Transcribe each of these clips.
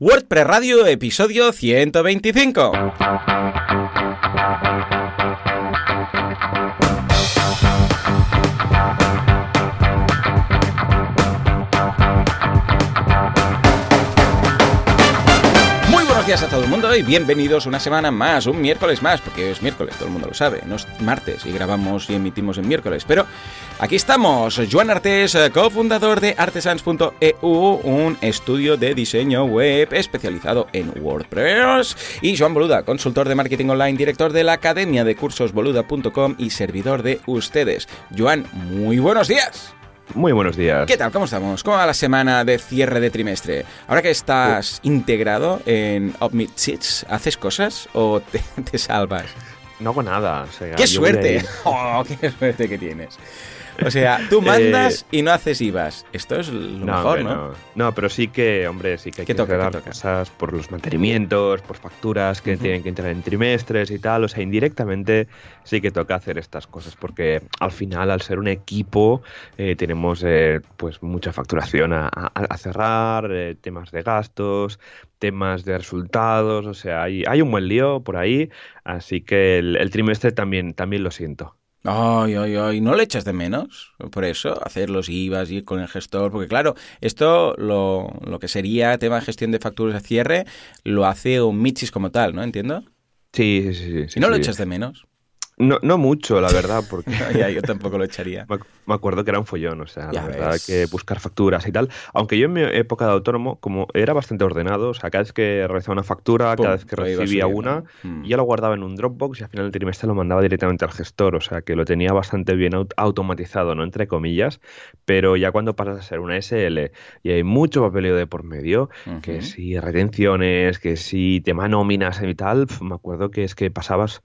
WordPress Radio, episodio 125. Días a todo el mundo y bienvenidos una semana más, un miércoles más, porque es miércoles, todo el mundo lo sabe, no es martes y grabamos y emitimos en miércoles, pero aquí estamos, Joan Artes, cofundador de artesans.eu, un estudio de diseño web especializado en WordPress, y Joan Boluda, consultor de marketing online, director de la academia de cursos boluda.com y servidor de ustedes. Joan, muy buenos días. Muy buenos días. ¿Qué tal? ¿Cómo estamos? ¿Cómo va la semana de cierre de trimestre? Ahora que estás integrado en Opmit Sheets, ¿haces cosas o te, te salvas? No hago nada. o sea, ¡Qué suerte! ¡Oh, qué suerte que tienes! O sea, tú mandas y no haces IVAs. Esto es lo Eh, No, mejor, ¿no? no. No, pero sí que, hombre, sí que hay ¿Qué que toca, qué toca? cosas por los mantenimientos, por facturas que tienen que entrar en trimestres y tal. O sea, indirectamente sí que toca hacer estas cosas porque al final, al ser un equipo, eh, tenemos eh, pues mucha facturación a, a- a cerrar, eh, temas de gastos, temas de resultados. O sea, hay, hay un buen lío por ahí. Así que el, el trimestre también, también lo siento. Ay, ay, ay, ¿no le echas de menos? Por eso, hacer los IVAs, ir con el gestor, porque claro, esto, lo, lo que sería tema de gestión de facturas de cierre, lo hace un Michis como tal, ¿no? ¿Entiendo? Sí, sí, sí. sí, ¿Y no lo sí. echas de menos? No, no mucho, la verdad, porque ya, yo tampoco lo echaría. me ac- me acuerdo que era un follón, o sea, Ya la verdad que buscar facturas y tal. Aunque yo en mi época de autónomo, como era bastante ordenado, o sea, cada vez que realizaba una factura, Pum, cada vez que recibía una, Mm. ya lo guardaba en un Dropbox y al final del trimestre lo mandaba directamente al gestor, o sea, que lo tenía bastante bien aut- automatizado, ¿no? Entre comillas, pero ya cuando pasas a ser una SL y hay mucho papeleo de por medio, que si retenciones, que si tema nóminas y tal, me acuerdo que es que pasabas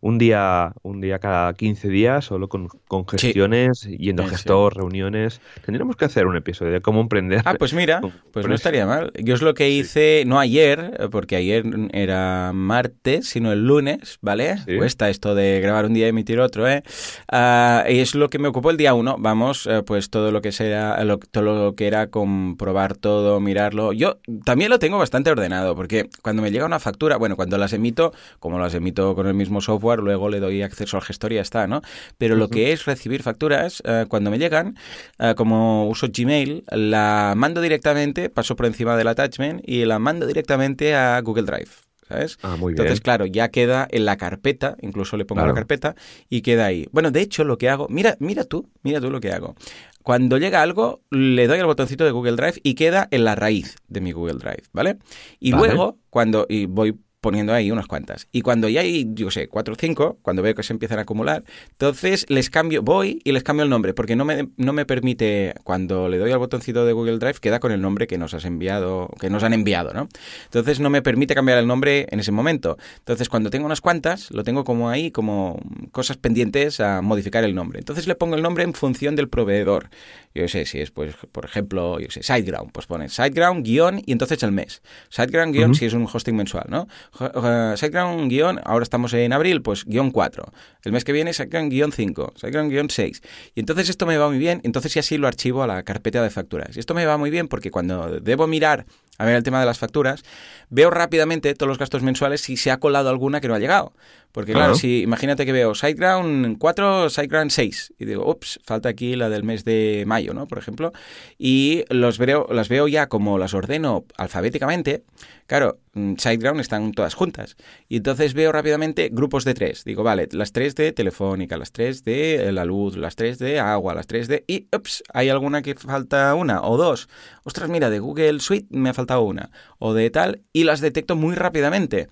un día, un día cada 15 días solo con, con Sí. gestiones, yendo al Sí, sí. gestor, reuniones. Tendríamos que hacer un episodio de cómo emprender. Ah, pues mira, pues no estaría mal. Yo es lo que Sí. hice, no ayer, porque ayer era martes, sino el lunes, ¿vale? Sí. Cuesta esto de grabar un día y emitir otro, ¿eh? Ah, y es lo que me ocupó el día uno. Vamos, eh, pues todo lo que sea, lo- todo lo que era comprobar todo, mirarlo. Yo también lo tengo bastante ordenado, porque cuando me llega una factura, bueno, cuando las emito, como las emito con el mismo software, luego le doy acceso al gestor y ya está, ¿no? Pero lo que es recibir facturas, eh, cuando me llegan, eh, como uso Gmail, la mando directamente, paso por encima del attachment y la mando directamente a Google Drive. ¿Sabes? Ah, muy bien. Entonces, claro, ya queda en la carpeta, incluso le pongo Claro. la carpeta y queda ahí. Bueno, de hecho, lo que hago, mira, mira tú, mira tú lo que hago. Cuando llega algo, le doy al botoncito de Google Drive y queda en la raíz de mi Google Drive, ¿vale? Y Vale. luego, cuando y voy poniendo ahí unas cuantas. Y cuando ya hay, yo sé, cuatro o cinco, cuando veo que se empiezan a acumular, entonces les cambio, voy y les cambio el nombre, porque no me, no me permite, cuando le doy al botoncito de Google Drive, queda con el nombre que nos has enviado, que nos han enviado, ¿no? Entonces no me permite cambiar el nombre en ese momento. Entonces cuando tengo unas cuantas, lo tengo como ahí, como cosas pendientes a modificar el nombre. Entonces le pongo el nombre en función del proveedor. Yo sé si es, pues, por ejemplo, yo sé, SiteGround, pues pones SiteGround guion y entonces el mes. SiteGround guion si es un hosting mensual, ¿no? SiteGround guion, ahora estamos en abril, pues guion 4. El mes que viene SiteGround guion 5, SiteGround guion 6. Y entonces esto me va muy bien, entonces ya sí lo archivo a la carpeta de facturas. Y esto me va muy bien porque cuando debo mirar a ver el tema de las facturas, veo rápidamente todos los gastos mensuales si se ha colado alguna que no ha llegado. Porque claro, si imagínate que veo SiteGround 4, SiteGround 6 y digo, ups, falta aquí la del mes de mayo, ¿no? Por ejemplo, y los veo, las veo ya como las ordeno alfabéticamente. Claro, mm, SiteGround están todas juntas. Y entonces veo rápidamente grupos de tres. Digo, vale, las tres de Telefónica, las tres de la luz, las tres de agua, las tres de... Y, ups, hay alguna que falta una o dos. Ostras, mira, de Google Suite me ha faltado una. O de tal, y las detecto muy rápidamente.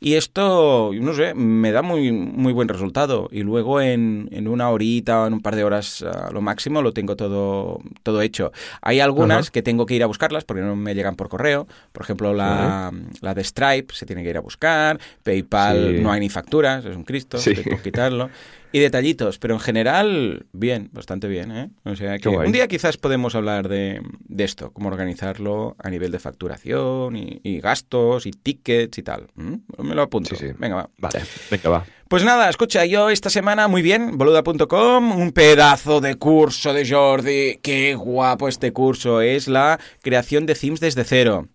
Y esto, no sé, me da muy, muy buen resultado. Y luego en, en una horita o en un par de horas a lo máximo lo tengo todo, todo hecho. Hay algunas que tengo que ir a buscarlas porque no me llegan por correo. Por ejemplo, la, la de Stripe se tiene que ir a buscar. PayPal Sí. no hay ni facturas, es un Cristo, Sí. estoy por quitarlo. Y detallitos, pero en general, bien, bastante bien. ¿eh? O sea, que un día quizás podemos hablar de, de esto, cómo organizarlo a nivel de facturación y, y gastos y tickets y tal. ¿Mm? Me lo apunto. Sí, sí. Venga, va. Vale, venga, va. Pues nada, escucha, yo esta semana muy bien, boluda.com, un pedazo de curso de Jordi, qué guapo este curso, es la creación de themes desde cero.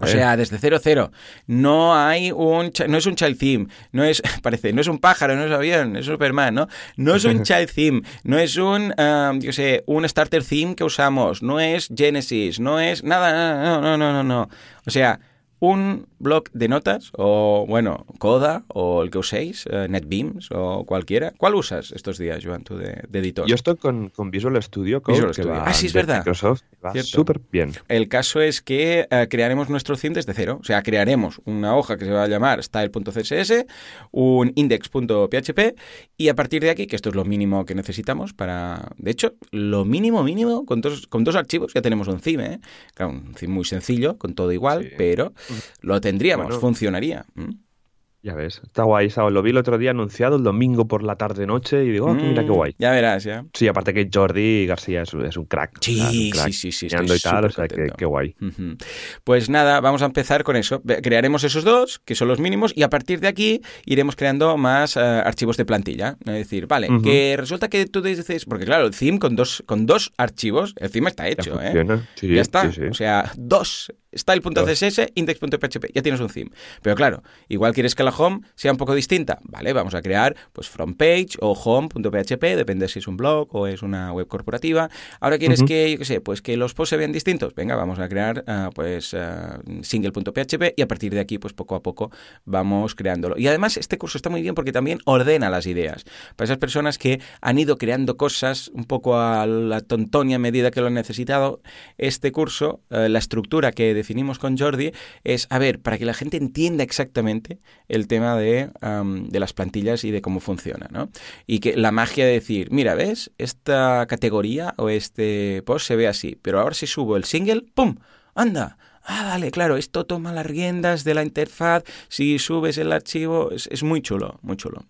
O sea, desde cero cero. No hay un no es un child theme, no es parece, no es un pájaro, no es un avión, es Superman, ¿no? No es un child theme, no es un um, yo sé, un starter theme que usamos, no es Genesis, no es nada, no, no, no, no, no. O sea, un blog de notas o, bueno, Coda o el que uséis, eh, NetBeams o cualquiera. ¿Cuál usas estos días, Joan, tú de, editor? Yo estoy con, Visual Studio Visual Studio. ah, sí, es verdad. Microsoft va súper bien. El caso es que eh, crearemos nuestro theme desde cero. O sea, crearemos una hoja que se va a llamar style.css, un index.php y a partir de aquí, que esto es lo mínimo que necesitamos para... De hecho, lo mínimo mínimo, con dos, con dos archivos ya tenemos un theme. ¿eh? Claro, un theme muy sencillo, con todo igual, pero lo tendríamos, funcionaría. Ya ves, está guay. Lo vi el otro día anunciado el domingo por la tarde-noche y digo, oh, mira qué mm, guay. Ya verás, ya. Sí, aparte que Jordi García es, un crack. Sí, sí, sí, sí. y tal, o sea, qué guay. Pues nada, vamos a empezar con eso. Crearemos esos dos, que son los mínimos, y a partir de aquí iremos creando más eh, archivos de plantilla. Es decir, vale, que resulta que tú dices, porque claro, el theme con dos, con dos archivos, el theme está hecho, ya ¿eh? ya está. O sea, dos style.css, index.php, ya tienes un theme. Pero claro, igual quieres que la home sea un poco distinta, ¿vale? Vamos a crear pues from page o home.php, depende si es un blog o es una web corporativa. Ahora quieres que, yo qué sé, pues que los posts se vean distintos. Venga, vamos a crear uh, pues uh, single.php y a partir de aquí pues poco a poco vamos creándolo. Y además este curso está muy bien porque también ordena las ideas. Para esas personas que han ido creando cosas un poco a la tontonia a medida que lo han necesitado, este curso, uh, la estructura que definimos con Jordi es, a ver, para que la gente entienda exactamente el tema de, de las plantillas y de cómo funciona, ¿no? Y que la magia de decir, mira, ¿ves? Esta categoría o este post se ve así, pero ahora si subo el single, ¡pum! ¡Anda! Ah, vale, claro, esto toma las riendas de la interfaz. Si subes el archivo, es, muy chulo, muy chulo.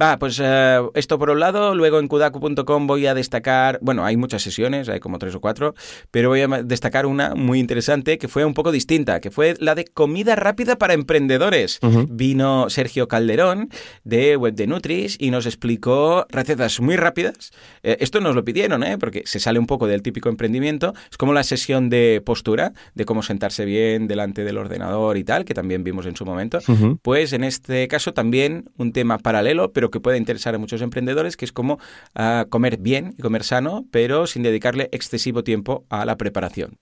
Va, pues eh, esto por un lado, luego en kudaku.com voy a destacar, bueno, hay muchas sesiones, hay como tres o cuatro, pero voy a destacar una muy interesante que fue un poco distinta, que fue la de comida rápida para emprendedores. Vino Sergio Calderón de Web de Nutris y nos explicó recetas muy rápidas. Eh, esto nos lo pidieron, ¿eh? porque se sale un poco del típico emprendimiento, es como la sesión de postura, de cómo sentarse bien delante del ordenador y tal, que también vimos en su momento. Pues en este caso también un tema paralelo, pero que puede interesar a muchos emprendedores, que es como ah, comer bien y comer sano, pero sin dedicarle excesivo tiempo a la preparación.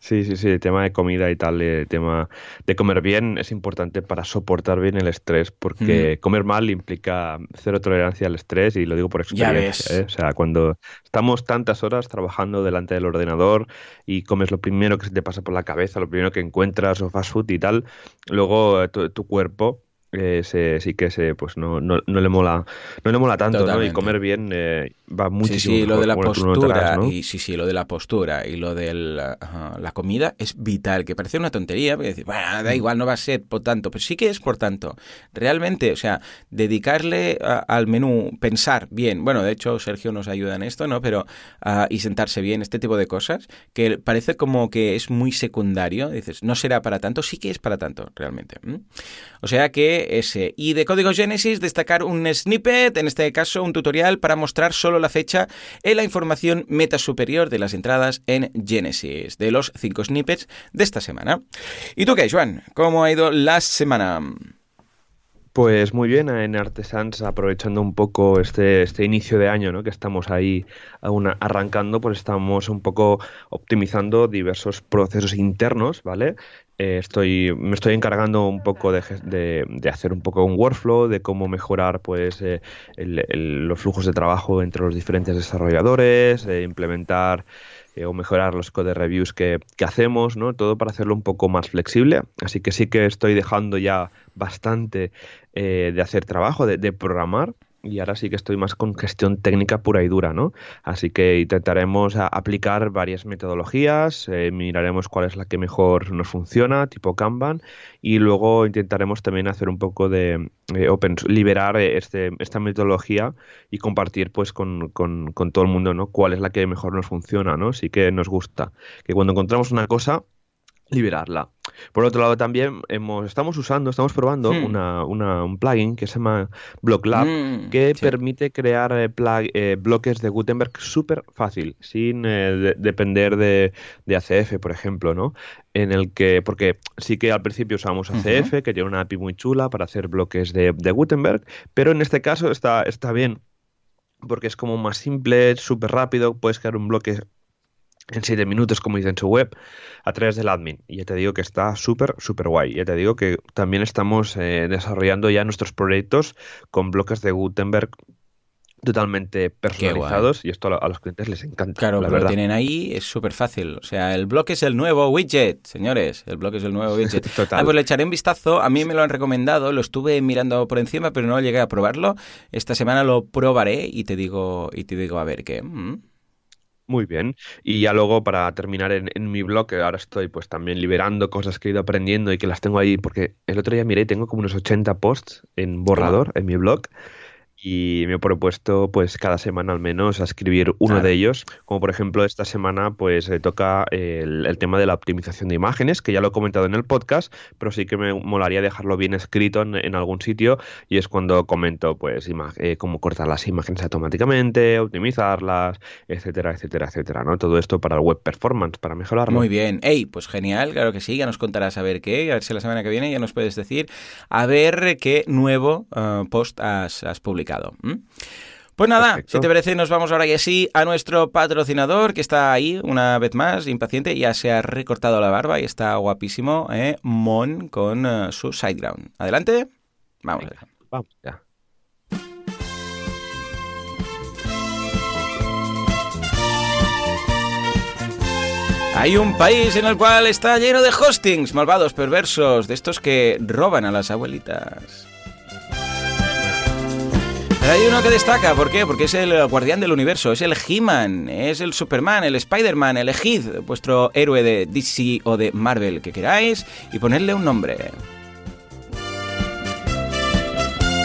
Sí, sí, sí, el tema de comida y tal, el tema de comer bien es importante para soportar bien el estrés, porque comer mal implica cero tolerancia al estrés y lo digo por experiencia. ¿eh? O sea, cuando estamos tantas horas trabajando delante del ordenador y comes lo primero que se te pasa por la cabeza, lo primero que encuentras o fast food y tal, luego tu cuerpo eh, sí que se, pues no, no, no, le mola no le mola tanto ¿no? y comer bien eh, va muchísimo sí, sí lo de la postura y sí sí lo de la postura y lo de la, comida es vital que parece una tontería porque decir bueno da mm. igual no va a ser por tanto pero sí que es por tanto. Realmente o sea dedicarle al menú pensar bien bueno de hecho Sergio nos ayuda en esto no pero uh, y sentarse bien este tipo de cosas que parece como que es muy secundario dices no será para tanto sí que es para tanto realmente o sea que y de código Genesis destacar un snippet, en este caso un tutorial para mostrar solo la fecha en la información meta superior de las entradas en Genesis, de los cinco snippets de esta semana. ¿Y tú qué, Juan? ¿Cómo ha ido la semana? Pues muy bien, en Artesans aprovechando un poco este, este inicio de año, ¿no? que estamos ahí aún arrancando, pues estamos un poco optimizando diversos procesos internos, ¿vale? Eh, estoy, me estoy encargando un poco de, de, hacer un poco un workflow, de cómo mejorar pues eh, los flujos de trabajo entre los diferentes desarrolladores, implementar eh, o mejorar los code reviews que, que, hacemos, ¿no? Todo para hacerlo un poco más flexible. Así que sí que estoy dejando ya bastante de hacer trabajo, de, de programar y ahora sí que estoy más con gestión técnica pura y dura, ¿no? Así que intentaremos aplicar varias metodologías, eh, miraremos cuál es la que mejor nos funciona, tipo Kanban, y luego intentaremos también hacer un poco de eh, open, liberar este, esta metodología y compartir pues con, con, con todo el mundo, ¿no? Cuál es la que mejor nos funciona, ¿no? Sí que nos gusta. Que cuando encontramos una cosa liberarla. Por otro lado, también hemos, estamos usando, estamos probando Hmm. una, una- un plugin que se llama BlockLab Mm, que sí. permite crear eh, eh, bloques de Gutenberg súper fácil, sin eh, de- depender de, de ACF, por ejemplo, ¿no? En el que, porque sí que al principio usamos ACF, que tiene una API muy chula para hacer bloques de, de Gutenberg, pero en este caso está, está bien, porque es como más simple, súper rápido, puedes crear un bloque en 7 minutos, como dice en su web, a través del admin. Y ya te digo que está súper, súper guay. Ya te digo que también estamos eh, desarrollando ya nuestros proyectos con bloques de Gutenberg totalmente personalizados y esto a, lo- a los clientes les encanta. Claro, la pero lo tienen ahí, es súper fácil. O sea, el bloque es el nuevo widget, señores. El bloque es el nuevo widget. Total. Ah, pues le echaré un vistazo. A mí me lo han recomendado, lo estuve mirando por encima, pero no llegué a probarlo. Esta semana lo probaré y te digo, y te digo a ver qué. Mm. Muy bien. Y ya luego para terminar en, en mi blog, ahora estoy pues también liberando cosas que he ido aprendiendo y que las tengo ahí, porque el otro día miré, tengo como unos 80 posts en borrador en mi blog. Y me he propuesto, pues, cada semana al menos a escribir uno Claro. de ellos. Como por ejemplo, esta semana, pues, eh, toca el, el tema de la optimización de imágenes, que ya lo he comentado en el podcast, pero sí que me molaría dejarlo bien escrito en, en algún sitio. Y es cuando comento, pues, eh, cómo cortar las imágenes automáticamente, optimizarlas, etcétera, etcétera, etcétera, ¿no? Todo esto para el web performance, para mejorarlo. Muy bien. Ey, pues genial, claro que sí. Ya nos contarás a ver qué. A ver si la semana que viene ya nos puedes decir a ver qué nuevo eh, post has, has publicado. Pues nada, Perfecto. si te parece, nos vamos ahora y así a nuestro patrocinador que está ahí una vez más, impaciente. Ya se ha recortado la barba y está guapísimo, ¿eh? Mon con eh, su sideground. Adelante. Vamos. Venga. Vamos ya. Hay un país en el cual está lleno de hostings, malvados, perversos, de estos que roban a las abuelitas. Hay uno que destaca, ¿por qué? Porque es el guardián del universo, es el He-Man, es el Superman, el Spider-Man, elegid vuestro héroe de DC o de Marvel que queráis y ponedle un nombre.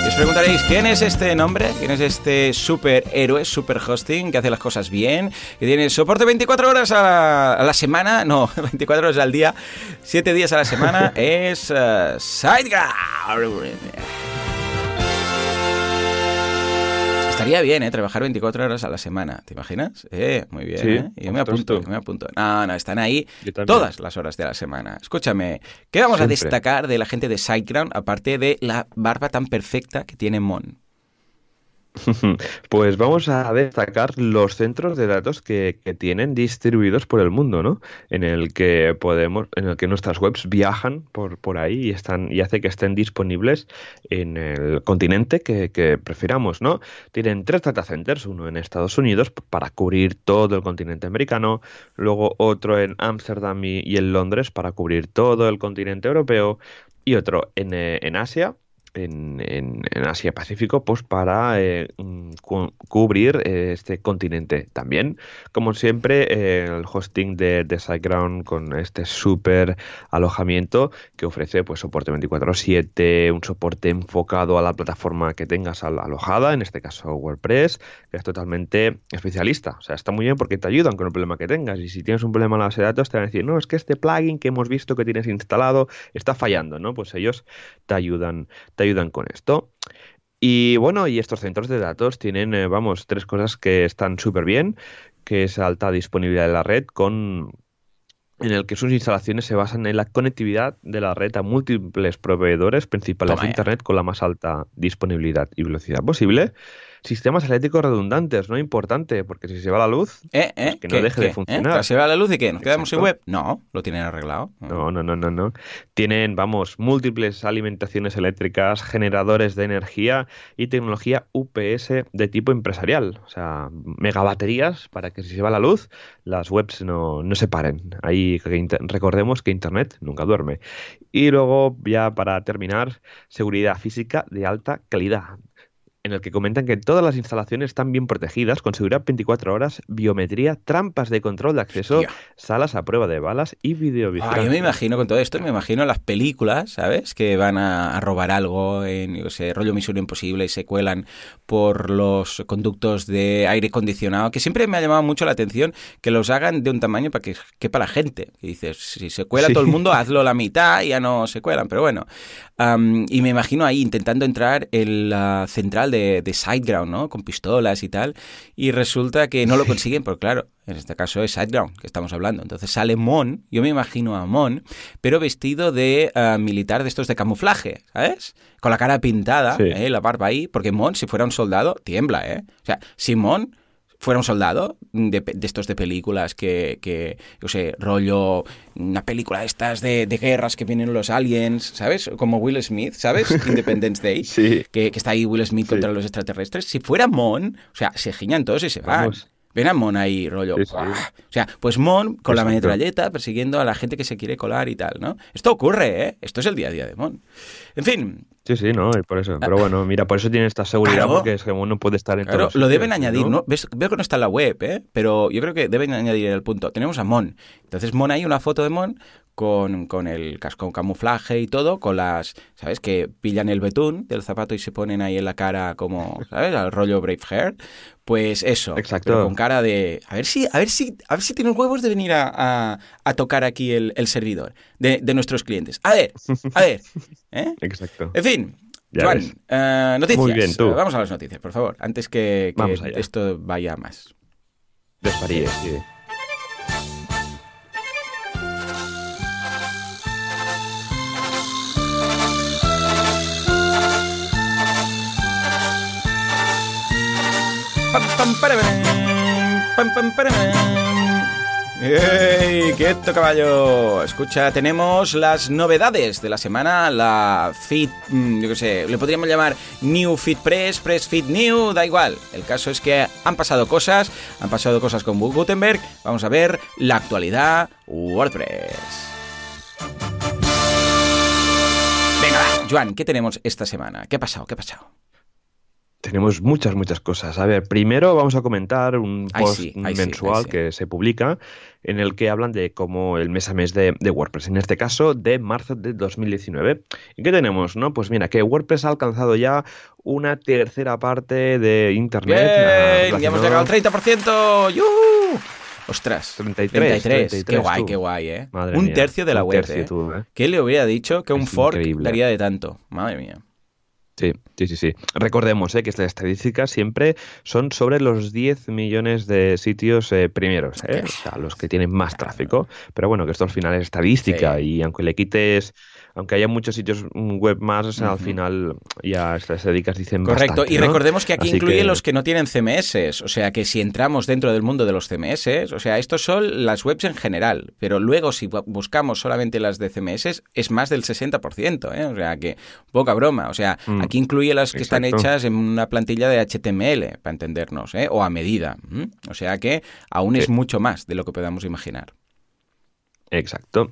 Y os preguntaréis, ¿quién es este nombre? ¿Quién es este superhéroe, super hosting que hace las cosas bien? Que tiene soporte 24 horas a la, a la semana, no, 24 horas al día, 7 días a la semana, es eh, SiteGround. Estaría bien, ¿eh? Trabajar 24 horas a la semana, ¿te imaginas? Eh, muy bien, Sí, ¿eh? Yo me apunto, yo me apunto. No, no, están ahí todas las horas de la semana. Escúchame, ¿qué vamos a destacar de la gente de SiteGround aparte de la barba tan perfecta que tiene Mon? Pues vamos a destacar los centros de datos que, tienen distribuidos por el mundo, ¿no? En el que podemos, en el que nuestras webs viajan por, por ahí y están, y hace que estén disponibles en el continente que, prefiramos, ¿no? Tienen tres data centers, uno en Estados Unidos para cubrir todo el continente americano, luego otro en Ámsterdam y, y en Londres para cubrir todo el continente europeo, y otro en, eh, en Asia en, en- en Asia Pacífico, pues para eh, cu- cubrir eh, este continente también. Como siempre, eh, el hosting de, de SiteGround con este súper alojamiento que ofrece pues soporte 24/7, un soporte enfocado a la plataforma que tengas al- alojada, en este caso WordPress, que es totalmente especialista. O sea, está muy bien porque te ayudan con el problema que tengas. Y si tienes un problema en la base de datos, te van a decir, no, es que este plugin que hemos visto que tienes instalado está fallando, ¿no? Pues ellos te ayudan, ayudan con esto. Y bueno, y estos centros de datos tienen, eh, vamos, tres cosas que están súper bien, que es alta disponibilidad de la red con en el que sus instalaciones se basan en la conectividad de la red a múltiples proveedores principales Toma de. Internet con la más alta disponibilidad y velocidad posible. Sistemas eléctricos redundantes, ¿no? Importante, porque si se va la luz, ¿Eh? ¿Eh? Pues que no deje de ¿Qué? funcionar. ¿Eh? ¿Se va la luz y qué? ¿Nos quedamos sin web? No, lo tienen arreglado. No, no, no, no, no. Tienen, vamos, múltiples alimentaciones eléctricas, generadores de energía y tecnología UPS de tipo empresarial. O sea, megabaterías para que si se va la luz, las webs no, no se paren. Ahí recordemos que Internet nunca duerme. Y luego, ya para terminar, seguridad física de alta calidad. En el que comentan que todas las instalaciones están bien protegidas, con seguridad 24 horas, biometría, trampas de control de acceso, salas a prueba de balas y videovigilancia. yo me imagino con todo esto, me imagino las películas, ¿sabes? Que van a, robar algo en, yo sé, rollo Misión Imposible y se cuelan por los conductos de aire acondicionado, que siempre me ha llamado mucho la atención que los hagan de un tamaño para que quepa la gente. Y dices, si se cuela todo el mundo, hazlo la mitad y ya no se cuelan, pero bueno. y me imagino ahí intentando entrar en la central de, de Sideground, ¿no? Con pistolas y tal. Y resulta que no lo consiguen, porque claro, en este caso es Sideground, que estamos hablando. Entonces sale Mon, yo me imagino a Mon, pero vestido de eh, militar de estos de camuflaje, ¿sabes? Con la cara pintada, ¿eh? la barba ahí, porque Mon, si fuera un soldado, tiembla, ¿eh? O sea, si Mon fuera un soldado de, estos de películas que, que, yo sé, rollo, una película de estas de, guerras que vienen los aliens, ¿sabes? Como Will Smith, ¿sabes? Independence Day, que, está ahí Will Smith contra los extraterrestres. Si fuera Mon, o sea, se giñan todos y se van. Ven a Mon ahí, rollo. O sea, pues Mon con la metralleta persiguiendo a la gente que se quiere colar y tal, ¿no? Esto ocurre, ¿eh? Esto es el día a día de Mon. En fin, Sí, sí, no, y por eso. Pero bueno, mira, por eso tiene esta seguridad, porque es que uno puede estar en claro, Lo deben añadir, ¿no? Veo que no está en la web, ¿eh? Pero yo creo que deben añadir el punto. Tenemos a Mon. Entonces, Mon hay una foto de Mon con, con el casco camuflaje y todo, con las, ¿sabes? Que pillan el betún del zapato y se ponen ahí en la cara como, ¿sabes? Al rollo Brave Hair. Pues eso, Exacto. con cara de, a ver si, a ver si, a ver si tienes huevos de venir a, a, tocar aquí el, el servidor de, de, nuestros clientes. A ver, a ver. ¿eh? Exacto. En fin, Juan, uh, noticias. Muy bien, tú. Vamos a las noticias, por favor, antes que, que esto vaya más. Desvaríes, sí. ¡Ey! ¡Quieto, caballo! Escucha, tenemos las novedades de la semana, la Fit, mm, yo qué sé, le podríamos llamar New Fit Press, Press Fit New, da igual. El caso es que han pasado cosas, han pasado cosas con Gutenberg. Vamos a ver la actualidad WordPress. Venga, va, Joan, ¿qué tenemos esta semana? ¿Qué ha pasado? ¿Qué ha pasado? Tenemos muchas, muchas cosas. A ver, primero vamos a comentar un post mensual que se publica en el que hablan de cómo el mes a mes de, WordPress, en este caso de marzo de 2019. ¿Y qué tenemos? no Pues mira, que WordPress ha alcanzado ya una tercera parte de Internet. ¡Bien! ¡Ya hemos llegado al 30%! ¡Yuhu! Ostras, 33, 33. qué guay, qué guay, ¿eh? un tercio de la web, ¿eh? ¿eh? ¿Qué le hubiera dicho que un fork daría de tanto? Madre mía. Sí, sí, sí, sí. Recordemos eh, que estas estadísticas siempre son sobre los 10 millones de sitios eh, primeros, eh, o sea, los que tienen más tráfico. Pero bueno, que esto al final es estadística y aunque le quites aunque haya muchos sitios web más, al final ya estas estadísticas dicen Correcto, y recordemos que aquí incluye los que no tienen CMS, o sea que si entramos dentro del mundo de los CMS, o sea, estos son las webs en general, pero luego si buscamos solamente las de CMS es más del 60%, ¿eh? o sea que poca broma, o sea, mm, aquí incluye las que están hechas en una plantilla de HTML, para entendernos, ¿eh? o a medida, o sea que aún es mucho más de lo que podamos imaginar. Exacto.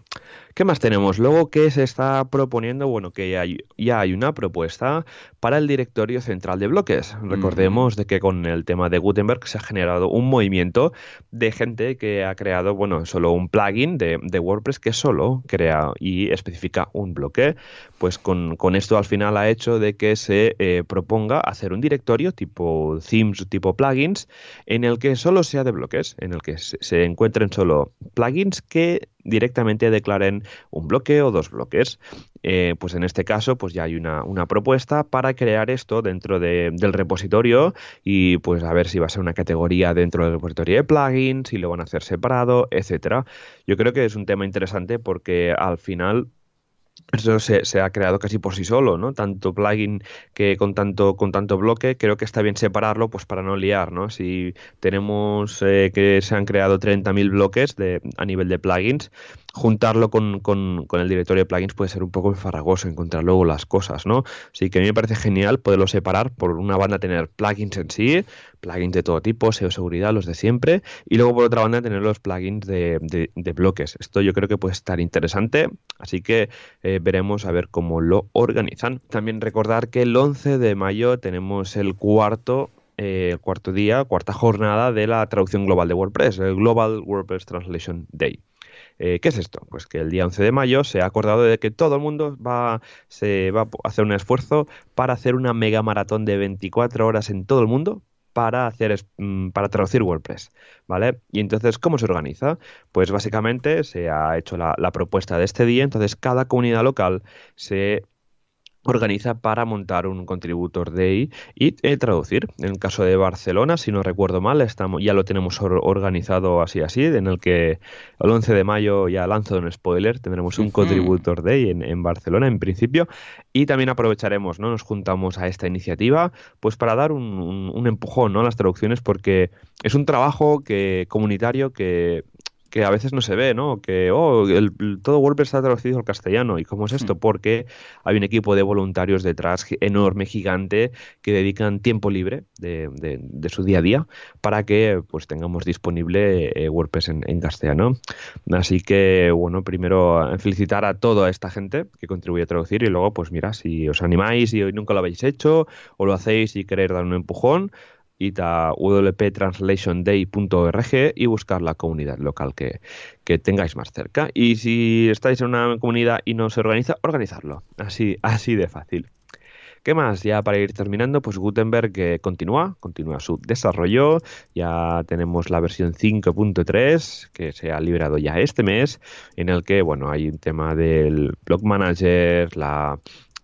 ¿Qué más tenemos? Luego, ¿qué se está proponiendo? Bueno, que ya hay, ya hay una propuesta para el directorio central de bloques. Recordemos de que con el tema de Gutenberg se ha generado un movimiento de gente que ha creado, bueno, solo un plugin de, WordPress que solo crea y especifica un bloque. Pues con, esto al final ha hecho de que se eh, proponga hacer un directorio tipo themes, tipo plugins, en el que solo sea de bloques, en el que se encuentren solo plugins que directamente declaren un bloque o dos bloques. Eh, pues en este caso, pues ya hay una, propuesta para crear esto dentro del repositorio y pues a ver si va a ser una categoría dentro del repositorio de plugins, si lo van a hacer separado, etcétera. Yo creo que es un tema interesante porque al final eso se, ha creado casi por sí solo, ¿no? Tanto plugin que con tanto, con tanto bloque, creo que está bien separarlo pues para no liar, ¿no? Si tenemos eh, que se han creado 30.000 bloques de, a nivel de plugins, juntarlo con, con, con, el directorio de plugins puede ser un poco enfarragoso encontrar luego las cosas, ¿no? Así que a mí me parece genial poderlo separar por una banda tener plugins en sí, plugins de todo tipo, SEO seguridad, los de siempre, y luego por otra banda tener los plugins de, bloques. Esto yo creo que puede estar interesante, así que eh, veremos a ver cómo lo organizan. También recordar que el 11 de mayo tenemos el cuarto eh, cuarto día, cuarta jornada de la traducción global de WordPress, el Global WordPress Translation Day. Eh, ¿Qué es esto? Pues que el día 11 de mayo se ha acordado de que todo el mundo va, se va a hacer un esfuerzo para hacer una mega maratón de 24 horas en todo el mundo para hacer mm, para traducir WordPress, ¿vale? Y entonces, ¿cómo se organiza? Pues básicamente se ha hecho la, la propuesta de este día, entonces cada comunidad local se organiza para montar un contributor day y eh, traducir. En el caso de Barcelona, si no recuerdo mal, estamos, ya lo tenemos organizado así así, en el que el 11 de mayo ya lanzo un spoiler, tendremos un contributor day en, Barcelona en principio y también aprovecharemos, ¿no? Nos juntamos a esta iniciativa pues para dar un, un empujón ¿no? a las traducciones porque es un trabajo que comunitario que que a veces no se ve, ¿no? Que, oh, el, todo WordPress está traducido al castellano. ¿Y cómo es esto? Hmm. Porque hay un equipo de voluntarios detrás enorme, gigante, que dedican tiempo libre de, de, su día a día para que pues tengamos disponible eh, WordPress en, en, castellano. Así que, bueno, primero felicitar a toda esta gente que contribuye a traducir y luego, pues mira, si os animáis y hoy nunca lo habéis hecho o lo hacéis y queréis dar un empujón, id a www.translationday.org y buscar la comunidad local que, tengáis más cerca. Y si estáis en una comunidad y no se organiza, organizarlo. Así, así de fácil. ¿Qué más? Ya para ir terminando, pues Gutenberg que continúa, continúa su desarrollo. Ya tenemos la versión 5.3 que se ha liberado ya este mes, en el que, bueno, hay un tema del Blog Manager, la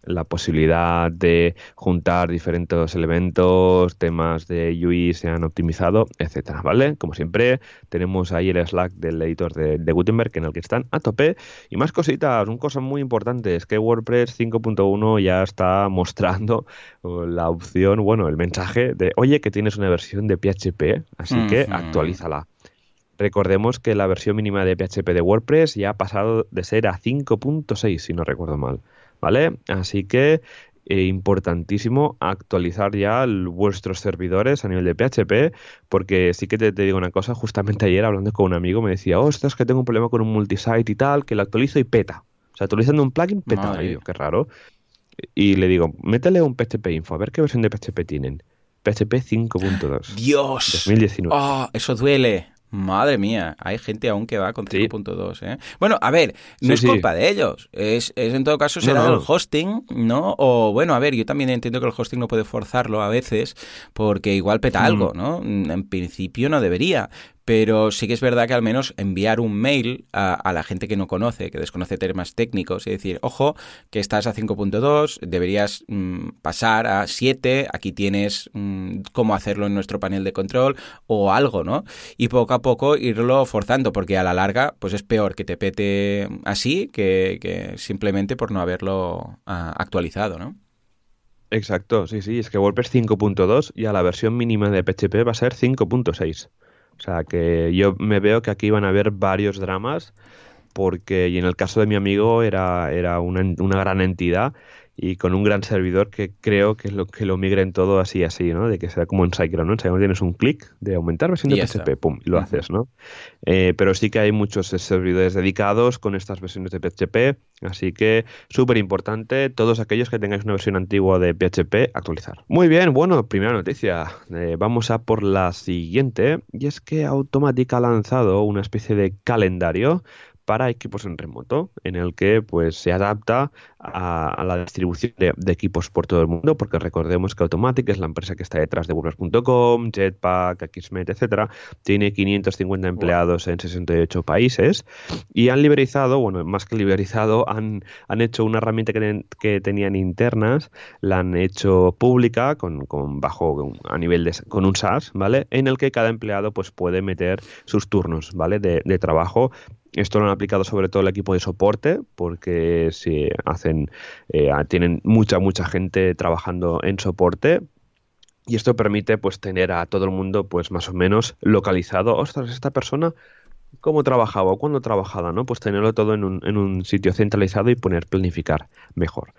la posibilidad de juntar diferentes elementos, temas de UI se han optimizado, etcétera, ¿vale? Como siempre, tenemos ahí el Slack del editor de, Gutenberg en el que están a tope y más cositas, un cosa muy importante es que WordPress 5.1 ya está mostrando la opción, bueno, el mensaje de, oye, que tienes una versión de PHP, así que actualízala. Recordemos que la versión mínima de PHP de WordPress ya ha pasado de ser a 5.6, si no recuerdo mal. ¿Vale? Así que eh, importantísimo actualizar ya vuestros servidores a nivel de PHP, porque sí que te, digo una cosa, justamente ayer hablando con un amigo me decía, es que tengo un problema con un multisite y tal, que lo actualizo y peta. O sea, actualizando un plugin, peta. qué raro. Y le digo, métele un PHP info, a ver qué versión de PHP tienen. PHP 5.2. Dios. 2019. Oh, eso duele. Madre mía, hay gente aún que va con 5.2. ¿eh? Bueno, a ver, no es culpa de ellos. Es, en todo caso será el hosting, ¿no? O bueno, a ver, yo también entiendo que el hosting no puede forzarlo a veces porque igual peta algo, ¿no? En principio no debería pero sí que es verdad que al menos enviar un mail a, la gente que no conoce, que desconoce temas técnicos y decir, ojo, que estás a 5.2, deberías mm, pasar a 7, aquí tienes mm, cómo hacerlo en nuestro panel de control o algo, ¿no? Y poco a poco irlo forzando, porque a la larga pues es peor que te pete así que, simplemente por no haberlo ah, actualizado, ¿no? Exacto, sí, sí, es que WordPress 5.2 y a la versión mínima de PHP va a ser 5.6. O sea que yo me veo que aquí van a haber varios dramas porque y en el caso de mi amigo era, era una, una gran entidad y con un gran servidor que creo que lo que lo migren todo así así, ¿no? De que sea como en SiteGround, ¿no? En tienes un clic de aumentar versión de PHP, pum, y lo haces, ¿no? Eh, pero sí que hay muchos servidores dedicados con estas versiones de PHP, así que súper importante, todos aquellos que tengáis una versión antigua de PHP, actualizar. Muy bien, bueno, primera noticia, eh, vamos a por la siguiente, y es que Automatic ha lanzado una especie de calendario para equipos en remoto, en el que pues se adapta a, la distribución de, equipos por todo el mundo, porque recordemos que Automatic es la empresa que está detrás de WordPress.com, Jetpack, Akismet, etcétera, tiene 550 empleados en 68 países y han liberalizado, bueno, más que liberalizado, han, han hecho una herramienta que, que tenían internas, la han hecho pública con, con bajo a nivel de con un SaaS, ¿vale? En el que cada empleado pues puede meter sus turnos, ¿vale? De, de trabajo esto lo han aplicado sobre todo el equipo de soporte, porque si hacen, eh, tienen mucha, mucha gente trabajando en soporte. Y esto permite pues tener a todo el mundo pues más o menos localizado. Ostras, esta persona cómo trabajaba o cuándo trabajaba, ¿no? Pues tenerlo todo en un, en un, sitio centralizado y poner planificar mejor.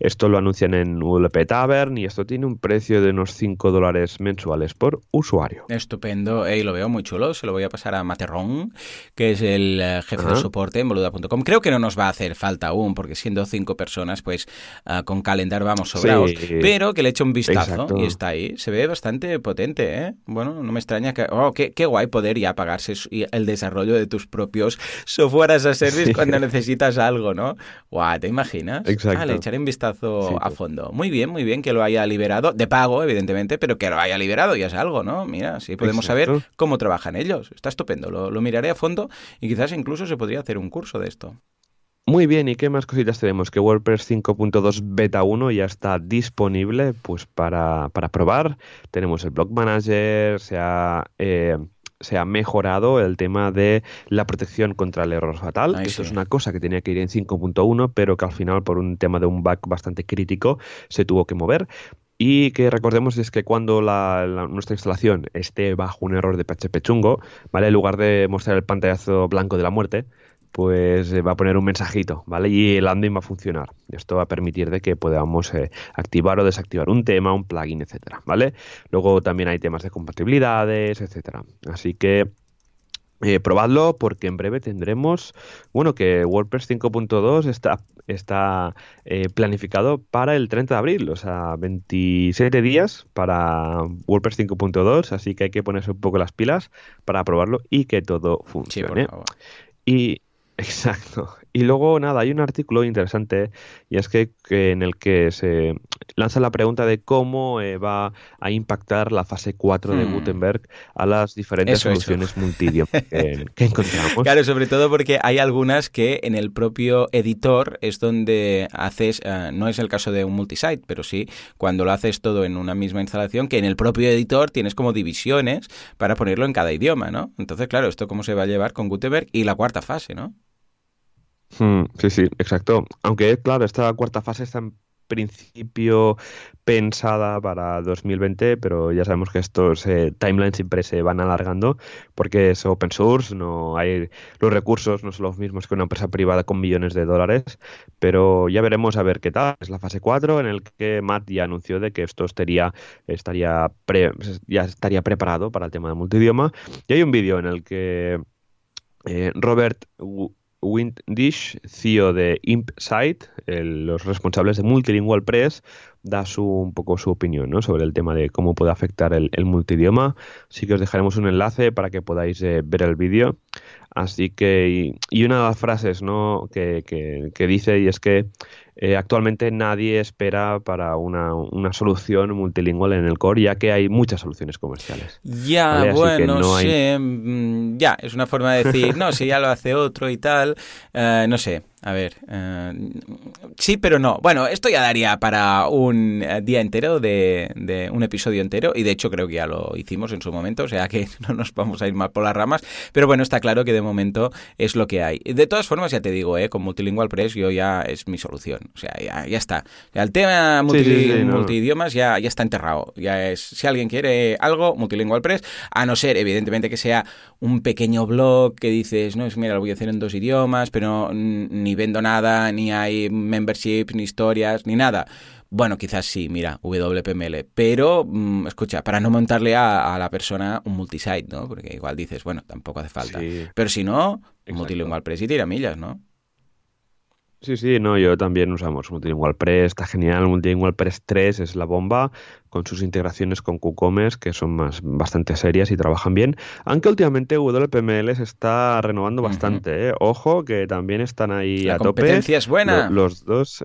Esto lo anuncian en WP Tavern y esto tiene un precio de unos 5 dólares mensuales por usuario. Estupendo, y lo veo muy chulo. Se lo voy a pasar a Materrón, que es el eh, jefe de soporte en boluda.com. Creo que no nos va a hacer falta aún, porque siendo cinco personas, pues uh, con calendar vamos sobrados. Sí, pero que le eche un vistazo exacto. y está ahí. Se ve bastante potente, ¿eh? Bueno, no me extraña que... Oh, qué, qué guay poder ya pagarse el desarrollo de tus propios software as a service sí. cuando necesitas algo, ¿no? Guau, ¿te imaginas? Exacto. Vale, echaré un vistazo sí, a fondo. Muy bien, muy bien que lo haya liberado, de pago, evidentemente, pero que lo haya liberado ya es algo, ¿no? Mira, sí podemos Exacto. saber cómo trabajan ellos. Está estupendo, lo, lo miraré a fondo y quizás incluso se podría hacer un curso de esto. Muy bien, ¿y qué más cositas tenemos? Que WordPress 5.2 Beta 1 ya está disponible pues para, para probar. Tenemos el Blog Manager, se ha, eh, se ha mejorado el tema de la protección contra el error fatal. Esto sí. es una cosa que tenía que ir en 5.1, pero que al final, por un tema de un bug bastante crítico, se tuvo que mover. Y que recordemos es que cuando la, la, nuestra instalación esté bajo un error de PHP chungo, ¿vale? En lugar de mostrar el pantallazo blanco de la muerte, pues eh, va a poner un mensajito, ¿vale? Y el landing va a funcionar. Esto va a permitir de que podamos eh, activar o desactivar un tema, un plugin, etcétera, ¿vale? Luego también hay temas de compatibilidades, etcétera. Así que eh, probadlo porque en breve tendremos, bueno, que WordPress 5.2 está, está eh, planificado para el 30 de abril, o sea, 27 días para WordPress 5.2, así que hay que ponerse un poco las pilas para probarlo y que todo funcione. Sí, y Exacto. Y luego, nada, hay un artículo interesante y es que, que en el que se lanza la pregunta de cómo eh, va a impactar la fase 4 hmm. de Gutenberg a las diferentes eso, soluciones eso. multidioma que, que, encontramos. Claro, sobre todo porque hay algunas que en el propio editor es donde haces, uh, no es el caso de un multisite, pero sí cuando lo haces todo en una misma instalación, que en el propio editor tienes como divisiones para ponerlo en cada idioma, ¿no? Entonces, claro, esto cómo se va a llevar con Gutenberg y la cuarta fase, ¿no? Hmm, sí, sí, exacto. Aunque, claro, esta cuarta fase está en principio pensada para 2020, pero ya sabemos que estos eh, timelines siempre se van alargando porque es open source, no hay los recursos no son los mismos que una empresa privada con millones de dólares, pero ya veremos a ver qué tal. Es la fase 4 en el que Matt ya anunció de que esto estaría ya estaría preparado para el tema de multidioma y hay un vídeo en el que eh, Robert Winddish, CEO de ImpSite, el, los responsables de Multilingual Press, da su, un poco su opinión ¿no? sobre el tema de cómo puede afectar el, el, multidioma. Así que os dejaremos un enlace para que podáis eh, ver el vídeo. Así que, y, una de las frases ¿no? que, que, que dice, y es que eh, actualmente nadie espera para una, una, solución multilingüe en el core, ya que hay muchas soluciones comerciales. Ya, ¿vale? bueno, no hay... Mm, ya, es una forma de decir, no, si ya lo hace otro y tal, uh, no sé. A ver, uh, sí, pero no. Bueno, esto ya daría para un día entero, de, de, un episodio entero, y de hecho creo que ya lo hicimos en su momento, o sea que no nos vamos a ir mal por las ramas, pero bueno, está claro que de momento es lo que hay. De todas formas, ya te digo, ¿eh? con Multilingual Press yo ya es mi solución, o sea, ya, ya está. El tema multi, sí, sí, sí, multidiomas no. ya, ya está enterrado, ya es, si alguien quiere algo, Multilingual Press, a no ser, evidentemente, que sea un pequeño blog que dices, no, es mira, lo voy a hacer en dos idiomas, pero ni vendo nada, ni hay memberships, ni historias, ni nada. Bueno, quizás sí, mira, WPML, pero mmm, escucha, para no montarle a, a, la persona un multisite, ¿no? Porque igual dices, bueno, tampoco hace falta. Sí. Pero si no, multilingual press y tira millas, ¿no? Sí, sí, no, yo también usamos Multilingual Press, está genial. Multilingual Press 3 es la bomba, con sus integraciones con WooCommerce, que son más, bastante serias y trabajan bien. Aunque últimamente WPML se está renovando uh -huh. bastante, ¿eh? Ojo, que también están ahí la a tope. La competencia es buena. Los, los dos.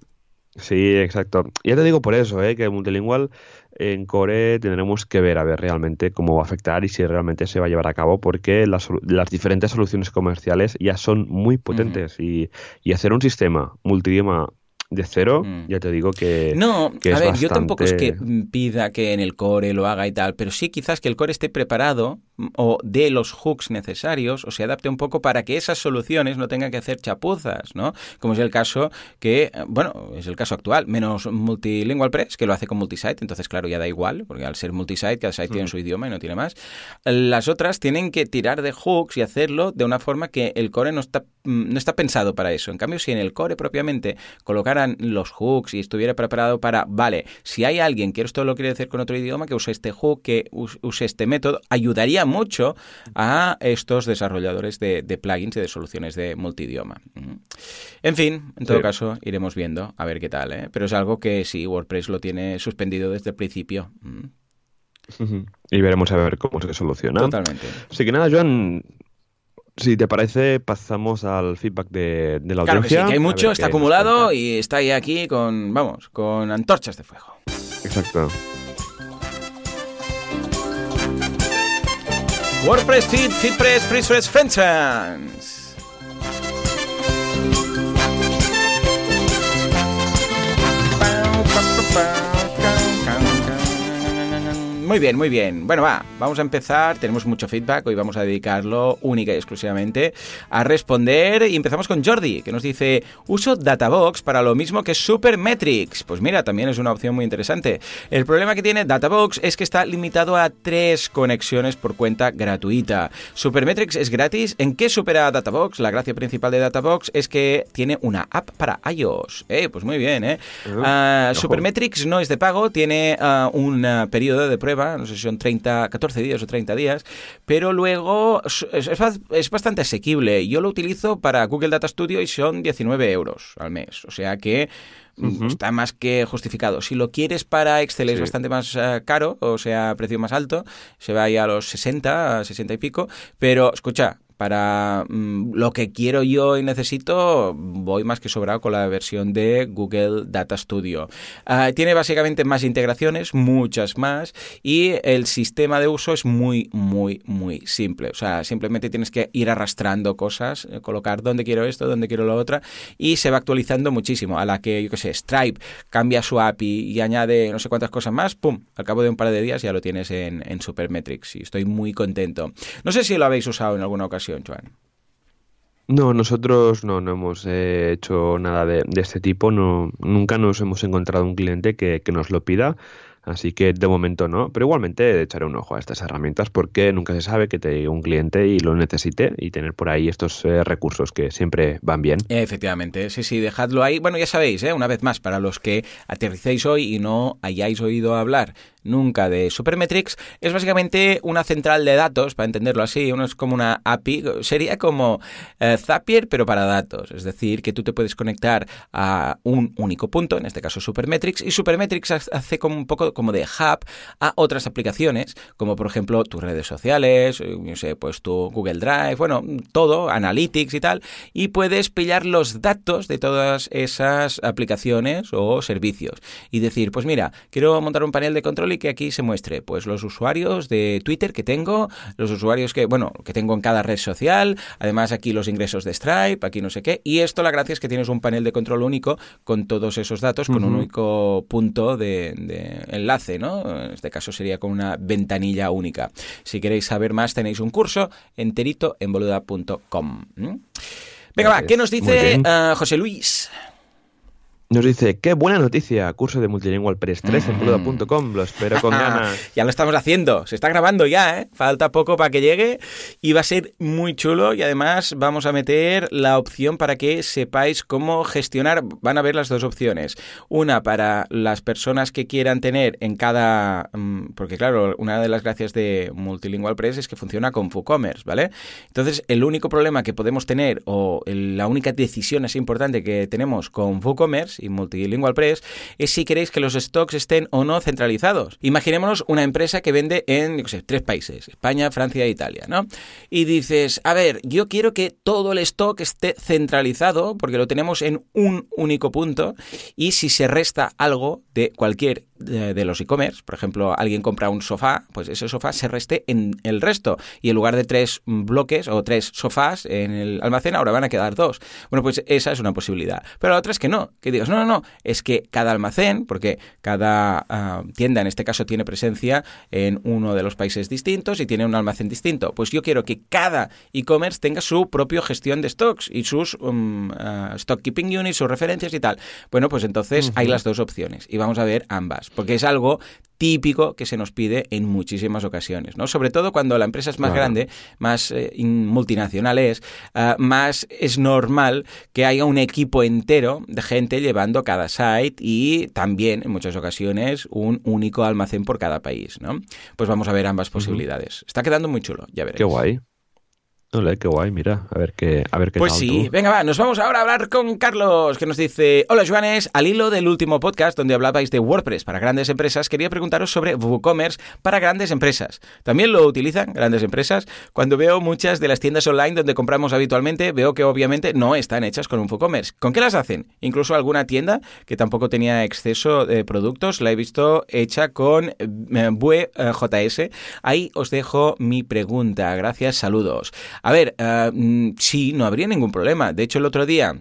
Sí, exacto. Ya te digo por eso, ¿eh? que multilingual en Core tendremos que ver a ver realmente cómo va a afectar y si realmente se va a llevar a cabo porque las, las diferentes soluciones comerciales ya son muy potentes uh -huh. y, y, hacer un sistema multidioma de cero, mm. ya te digo que. No, que a ver, bastante... yo tampoco es que pida que en el core lo haga y tal, pero sí quizás que el core esté preparado o dé los hooks necesarios o se adapte un poco para que esas soluciones no tengan que hacer chapuzas, ¿no? Como es el caso que, bueno, es el caso actual, menos Multilingual Press, que lo hace con multisite, entonces claro, ya da igual, porque al ser multisite, cada site tiene su idioma y no tiene más. Las otras tienen que tirar de hooks y hacerlo de una forma que el core no está, no está pensado para eso. En cambio, si en el core propiamente colocaran los hooks y estuviera preparado para, vale, si hay alguien que esto lo quiere decir con otro idioma, que use este hook, que use este método, ayudaría mucho a estos desarrolladores de, plugins y de soluciones de multidioma. En fin, en todo caso, iremos viendo a ver qué tal, ¿eh? pero es algo que sí, WordPress lo tiene suspendido desde el principio. Y veremos a ver cómo se soluciona. Totalmente. Así que nada, Joan, si te parece, pasamos al feedback de, de la claro audiencia. Que sí, que hay mucho, está acumulado y está ahí aquí con, vamos, con antorchas de fuego. Exacto. WordPress Feed, FeedPress, FreePress, FriendTrans. Muy bien, muy bien. Bueno, va, vamos a empezar. Tenemos mucho feedback. Hoy vamos a dedicarlo única y exclusivamente a responder. Y empezamos con Jordi, que nos dice: Uso Databox para lo mismo que Supermetrics. Pues mira, también es una opción muy interesante. El problema que tiene Databox es que está limitado a tres conexiones por cuenta gratuita. Supermetrics es gratis. ¿En qué supera Databox? La gracia principal de Databox es que tiene una app para iOS. Eh, pues muy bien, ¿eh? Uh, Supermetrics no es de pago, tiene uh, un uh, periodo de prueba no sé si son 30, 14 días o 30 días, pero luego es, es, bastante asequible. Yo lo utilizo para Google Data Studio y son 19 euros al mes, o sea que mm, está más que justificado. Si lo quieres para Excel es bastante más uh, caro, o sea, precio más alto, se va ahí a los 60, 60 y pico, pero escucha, para mmm, lo que quiero yo y necesito, voy más que sobrado con la versión de Google Data Studio. Uh, tiene básicamente más integraciones, muchas más, y el sistema de uso es muy, muy, muy simple. O sea, simplemente tienes que ir arrastrando cosas, eh, colocar dónde quiero esto, dónde quiero lo otro, y se va actualizando muchísimo. A la que, yo qué sé, Stripe cambia su API y añade no sé cuántas cosas más, ¡pum! Al cabo de un par de días ya lo tienes en, en Supermetrics y estoy muy contento. No sé si lo habéis usado en alguna ocasión. Joan? No, nosotros no, no hemos eh, hecho nada de, de, este tipo. No, nunca nos hemos encontrado un cliente que, que nos lo pida. Así que de momento no, pero igualmente echaré un ojo a estas herramientas porque nunca se sabe que te llegue un cliente y lo necesite y tener por ahí estos eh, recursos que siempre van bien. Efectivamente, sí, sí, dejadlo ahí. Bueno, ya sabéis, ¿eh? una vez más, para los que aterricéis hoy y no hayáis oído hablar nunca de Supermetrics, es básicamente una central de datos, para entenderlo así, uno es como una API, sería como eh, Zapier, pero para datos, es decir, que tú te puedes conectar a un único punto, en este caso Supermetrics, y Supermetrics hace como un poco como de hub a otras aplicaciones, como por ejemplo tus redes sociales, no sé, pues tu Google Drive, bueno, todo, Analytics y tal, y puedes pillar los datos de todas esas aplicaciones o servicios. Y decir, pues mira, quiero montar un panel de control y que aquí se muestre pues los usuarios de Twitter que tengo, los usuarios que, bueno, que tengo en cada red social, además aquí los ingresos de Stripe, aquí no sé qué, y esto la gracia es que tienes un panel de control único con todos esos datos, con uh -huh. un único punto de, de, enlace, ¿no? En este caso sería con una ventanilla única. Si queréis saber más tenéis un curso enterito en boluda.com. ¿Mm? Venga, va, ¿qué nos dice uh, José Luis? Nos dice, qué buena noticia, curso de Multilingual Press 3 en boluda.com, lo espero con ganas. ya lo estamos haciendo, se está grabando ya, ¿eh? falta poco para que llegue y va a ser muy chulo y además vamos a meter la opción para que sepáis cómo gestionar, van a ver las dos opciones, una para las personas que quieran tener en cada, porque claro, una de las gracias de Multilingual Press es que funciona con WooCommerce, ¿vale? Entonces, el único problema que podemos tener o la única decisión así importante que tenemos con WooCommerce y Multilingual Press es si queréis que los stocks estén o no centralizados. Imaginémonos una empresa que vende en, no sé, tres países, España, Francia e Italia, ¿no? Y dices, a ver, yo quiero que todo el stock esté centralizado porque lo tenemos en un único punto y si se resta algo de cualquier de, de los e-commerce, por ejemplo, alguien compra un sofá, pues ese sofá se reste en el resto y en lugar de tres bloques o tres sofás en el almacén ahora van a quedar dos. Bueno, pues esa es una posibilidad. Pero la otra es que no, que digas, no, no, no, es que cada almacén, porque cada ah, tienda en este caso tiene presencia en uno de los países distintos y tiene un almacén distinto. Pues yo quiero que cada e-commerce tenga su propia gestión de stocks y sus um, ah, stock keeping units, sus referencias y tal. Bueno, pues entonces hay las dos opciones y vamos a ver ambas, porque es algo típico que se nos pide en muchísimas ocasiones, ¿no? Sobre todo cuando la empresa es más grande, más eh, multinacional es, ah, más es normal que haya un equipo entero de gente llevando cada site y también en muchas ocasiones un único almacén por cada país, ¿no? Pues vamos a ver ambas posibilidades. Está quedando muy chulo, ya veréis. Qué guay. Hola, qué guay, mira, a ver qué, a ver qué Pues sí, venga, va, nos vamos ahora a hablar con Carlos, que nos dice, hola Joanes, al hilo del último podcast donde hablabais de WordPress para grandes empresas, quería preguntaros sobre WooCommerce para grandes empresas. ¿También lo utilizan grandes empresas? Cuando veo muchas de las tiendas online donde compramos habitualmente, veo que obviamente no están hechas con un WooCommerce. ¿Con qué las hacen? Incluso alguna tienda que tampoco tenía exceso de productos, la he visto hecha con Vue eh, JS. Ahí os dejo mi pregunta. Gracias, saludos. A ver, mm, sí, no habría ningún problema. De hecho, el otro día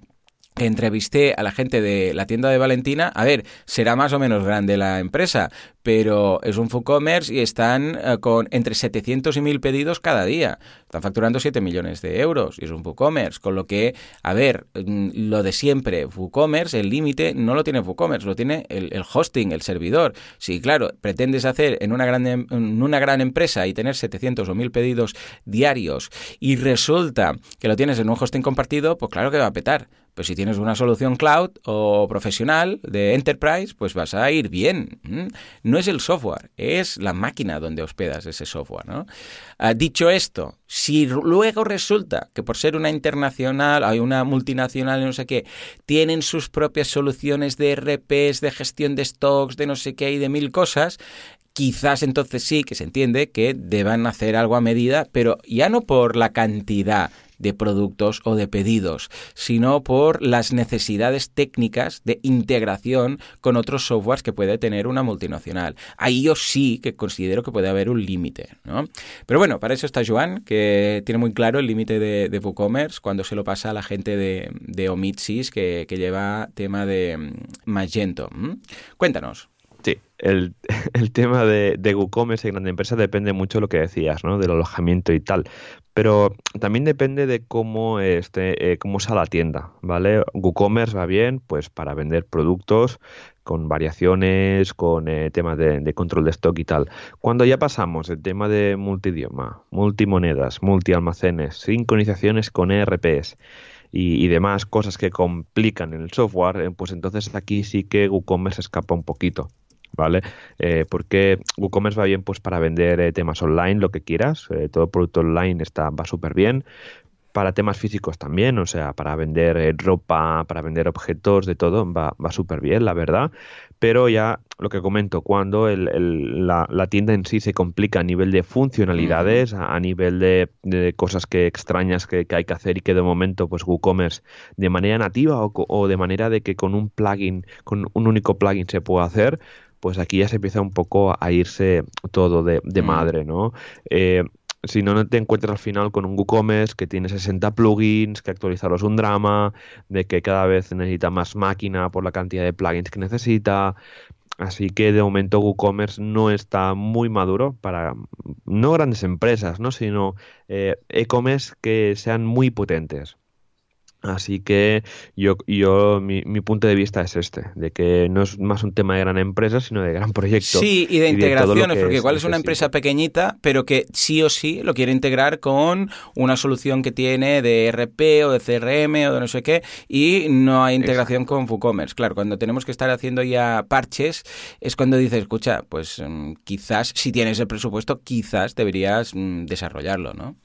entrevisté a la gente de la tienda de Valentina, a ver, será más o menos grande la empresa, pero es un commerce y están eh, con entre 700 y 1000 pedidos cada día. Están facturando 7 millones de euros y es un commerce con lo que, a ver, mm, lo de siempre, commerce el límite no lo tiene commerce lo tiene el, hosting, el servidor. Si, claro, pretendes hacer en una, gran, en una gran empresa y tener 700 o 1000 pedidos diarios y resulta que lo tienes en un hosting compartido, pues claro que va a petar. Pues si tienes una solución cloud o profesional de enterprise, pues vas a ir bien no es el software, es la máquina donde hospedas ese software. ¿no? Ah, dicho esto, si luego resulta que por ser una internacional, hay una multinacional no sé qué, tienen sus propias soluciones de RPs, de gestión de stocks, de no sé qué y de mil cosas, quizás entonces sí que se entiende que deban hacer algo a medida, pero ya no por la cantidad de productos o de pedidos, sino por las necesidades técnicas de integración con otros softwares que puede tener una multinacional. Ahí yo sí que considero que puede haber un límite. ¿no? Pero bueno, para eso está Joan, que tiene muy claro el límite de, WooCommerce cuando se lo pasa a la gente de, de Omitsis, que, que lleva tema de mm, Magento. Cuéntanos. Sí, el, tema de, de WooCommerce y grande empresa depende mucho de lo que decías, ¿no? Del alojamiento y tal. Pero también depende de cómo, este, eh, cómo sea la tienda, ¿vale? WooCommerce va bien, pues para vender productos con variaciones, con eh, temas de, control de stock y tal. Cuando ya pasamos el tema de multidioma, multimonedas, multialmacenes, sincronizaciones con ERPs, y, y, demás cosas que complican el software, eh, pues entonces aquí sí que WooCommerce escapa un poquito. ¿Vale? Eh, porque WooCommerce va bien pues para vender eh, temas online, lo que quieras, eh, todo producto online está, va súper bien. Para temas físicos también, o sea, para vender ropa, para vender objetos, de todo, va, va súper bien, la verdad. Pero ya lo que comento, cuando el, la, tienda en sí se complica a nivel de funcionalidades, a, nivel de, cosas que extrañas que, hay que hacer y que de momento pues WooCommerce de manera nativa o, o de manera de que con un plugin, con un único plugin se pueda hacer, pues aquí ya se empieza un poco a irse todo de, mm. madre, ¿no? Eh, si no, no te encuentras al final con un WooCommerce que tiene 60 plugins, que actualizarlos es un drama, de que cada vez necesita más máquina por la cantidad de plugins que necesita. Así que de momento WooCommerce no está muy maduro para no grandes empresas, ¿no? sino eh, e-commerce que sean muy potentes. Así que yo, yo mi, mi, punto de vista es este, de que no es más un tema de gran empresa, sino de gran proyecto. Sí, y de integraciones, porque igual es una empresa pequeñita, pero que sí o sí lo quiere integrar con una solución que tiene de RP o de CRM o de no sé qué, y no hay integración con WooCommerce. Claro, cuando tenemos que estar haciendo ya parches, es cuando dices, escucha, pues mm, quizás, si tienes el presupuesto, quizás deberías mm, desarrollarlo, ¿no?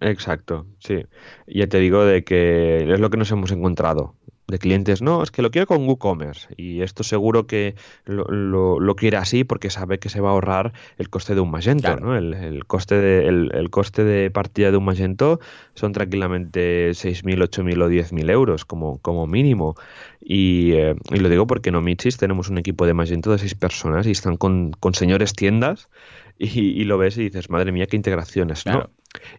Exacto, sí. Ya te digo de que es lo que nos hemos encontrado. De clientes, no, es que lo quiero con WooCommerce. Y esto seguro que lo, lo, quiere así porque sabe que se va a ahorrar el coste de un Magento. ¿no? El, coste de, el, coste de partida de un Magento son tranquilamente 6.000, 8.000 o 10.000 euros como, como mínimo. Y, eh, y, lo digo porque en Omichis tenemos un equipo de Magento de seis personas y están con, con señores tiendas y, lo ves y dices, madre mía, qué integraciones, ¿no?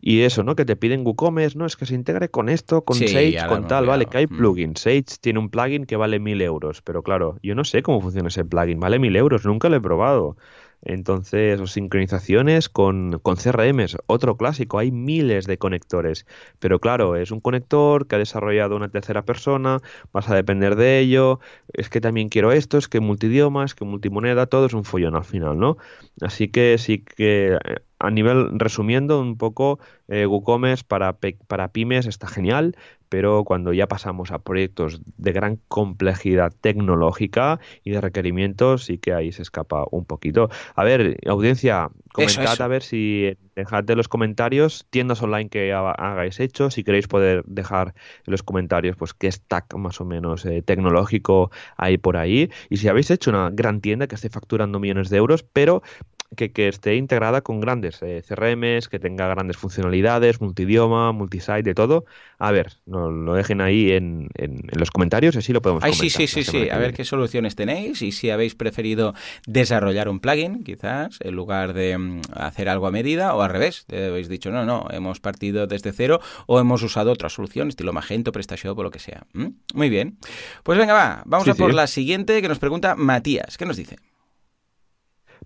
Y eso, ¿no? Que te piden WooCommerce, ¿no? Es que se integre con esto, con Sage, con tal, vale, que hay mm. plugins. Sage tiene un plugin que vale mil euros, pero claro, yo no sé cómo funciona ese plugin, vale mil euros, nunca lo he probado. Entonces, sincronizaciones con, con CRMs, otro clásico, hay miles de conectores, pero claro, es un conector que ha desarrollado una tercera persona, vas a depender de ello, es que también quiero esto, es que multidiomas, que multimoneda, todo es un follón al final, ¿no? Así que sí que eh, a nivel resumiendo un poco, eh, WooCommerce para, para pymes está genial, pero cuando ya pasamos a proyectos de gran complejidad tecnológica y de requerimientos, sí que ahí se escapa un poquito. A ver, audiencia, comentad a ver si dejad en los comentarios tiendas online que hagáis hecho, si queréis poder dejar en los comentarios pues qué stack más o menos eh, tecnológico hay por ahí y si habéis hecho una gran tienda que esté facturando millones de euros, pero que, que, esté integrada con grandes eh, CRMs, que tenga grandes funcionalidades, multidioma, multisite, de todo. A ver, no, lo dejen ahí en, en, los comentarios, así lo podemos Ay, Sí, sí, sí, sí. A ver qué soluciones tenéis y si habéis preferido desarrollar un plugin, quizás, en lugar de mm, hacer algo a medida, o al revés, habéis dicho, no, no, hemos partido desde cero o hemos usado otra solución, estilo Magento, PrestaShop o lo que sea. ¿Mm? Muy bien. Pues venga, va, vamos a por la siguiente que nos pregunta Matías. ¿Qué nos dice?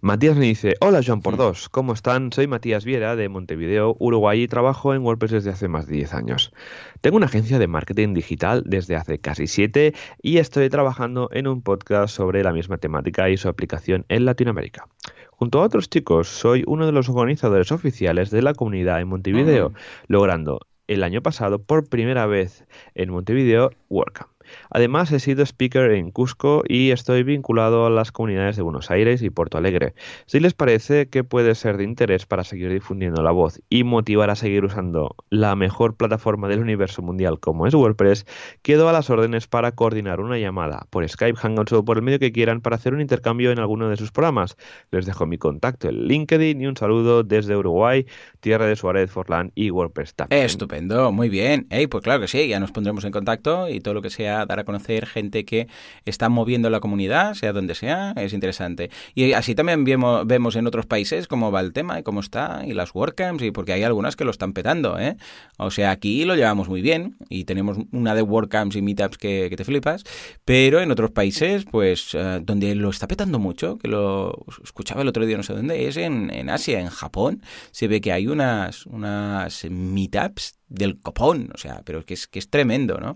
Matías me dice, hola Joan por dos, ¿cómo están? Soy Matías Viera de Montevideo, Uruguay y trabajo en WordPress desde hace más de 10 años. Tengo una agencia de marketing digital desde hace casi 7 y estoy trabajando en un podcast sobre la misma temática y su aplicación en Latinoamérica. Junto a otros chicos, soy uno de los organizadores oficiales de la comunidad en Montevideo, logrando el año pasado por primera vez en Montevideo WordCamp. Además, he sido speaker en Cusco y estoy vinculado a las comunidades de Buenos Aires y Porto Alegre. Si les parece que puede ser de interés para seguir difundiendo la voz y motivar a seguir usando la mejor plataforma del universo mundial como es WordPress, quedo a las órdenes para coordinar una llamada por Skype, Hangouts o por el medio que quieran para hacer un intercambio en alguno de sus programas. Les dejo mi contacto en LinkedIn y un saludo desde Uruguay, tierra de Suárez, Forlán y WordPress. Estupendo, muy bien. pues claro que sí, ya nos pondremos en contacto y todo lo que sea dar a conocer gente que está moviendo la comunidad, sea donde sea, es interesante. Y así también vemos, vemos en otros países cómo va el tema y cómo está, y las WordCamps, y porque hay algunas que lo están petando, ¿eh? O sea, aquí lo llevamos muy bien y tenemos una de WordCamps y Meetups que, te flipas, pero en otros países, pues, eh, donde lo está petando mucho, que lo escuchaba el otro día, no sé dónde, es en, en Asia, en Japón, se ve que hay unas, unas Meetups del copón, o sea, pero que es, que es tremendo, ¿no?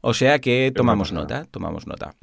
O sea que tomamos nota, tomamos nota.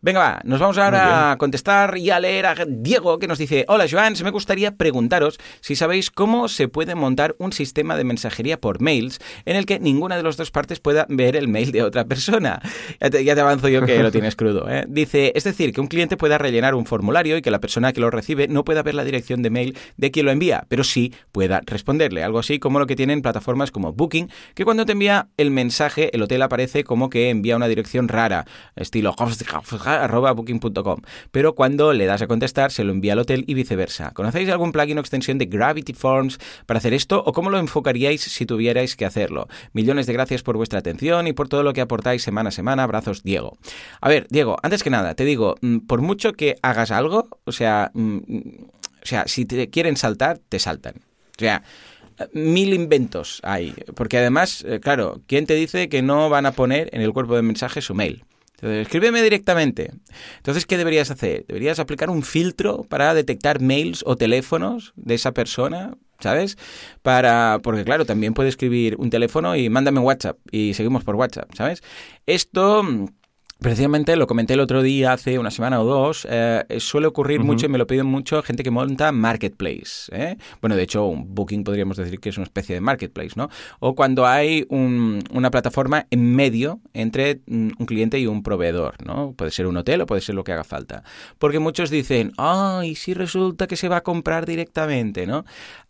Venga, va, nos vamos ahora a contestar y a leer a Diego que nos dice, hola Joan, me gustaría preguntaros si sabéis cómo se puede montar un sistema de mensajería por mails en el que ninguna de las dos partes pueda ver el mail de otra persona. Ya te, ya te avanzo yo que lo tienes crudo. ¿eh? Dice, es decir, que un cliente pueda rellenar un formulario y que la persona que lo recibe no pueda ver la dirección de mail de quien lo envía, pero sí pueda responderle. Algo así como lo que tienen plataformas como Booking, que cuando te envía el mensaje, el hotel aparece como que envía una dirección rara, estilo booking.com, pero cuando le das a contestar se lo envía al hotel y viceversa. ¿Conocéis algún plugin o extensión de Gravity Forms para hacer esto o cómo lo enfocaríais si tuvierais que hacerlo? Millones de gracias por vuestra atención y por todo lo que aportáis semana a semana. Abrazos, Diego. A ver, Diego, antes que nada, te digo, mm, por mucho que hagas algo, o sea, mm, o sea, si te quieren saltar, te saltan. O sea, mil inventos hay. Porque además, eh, claro, ¿quién te dice que no van a poner en el cuerpo de mensaje su mail? Entonces, escríbeme directamente. Entonces, ¿qué deberías hacer? Deberías aplicar un filtro para detectar mails o teléfonos de esa persona, ¿sabes? Para, porque claro, también puede escribir un teléfono y mándame WhatsApp y seguimos por WhatsApp, ¿sabes? Esto Precisamente lo comenté el otro día, hace una semana o dos, eh, suele ocurrir mucho y me lo piden mucho gente que monta marketplace. ¿eh? Bueno, de hecho, un Booking podríamos decir que es una especie de marketplace, ¿no? O cuando hay una plataforma en medio entre mm, un cliente y un proveedor, ¿no? Puede ser un hotel o puede ser lo que haga falta. Porque muchos dicen, ay, si resulta que se va a comprar directamente, ¿no?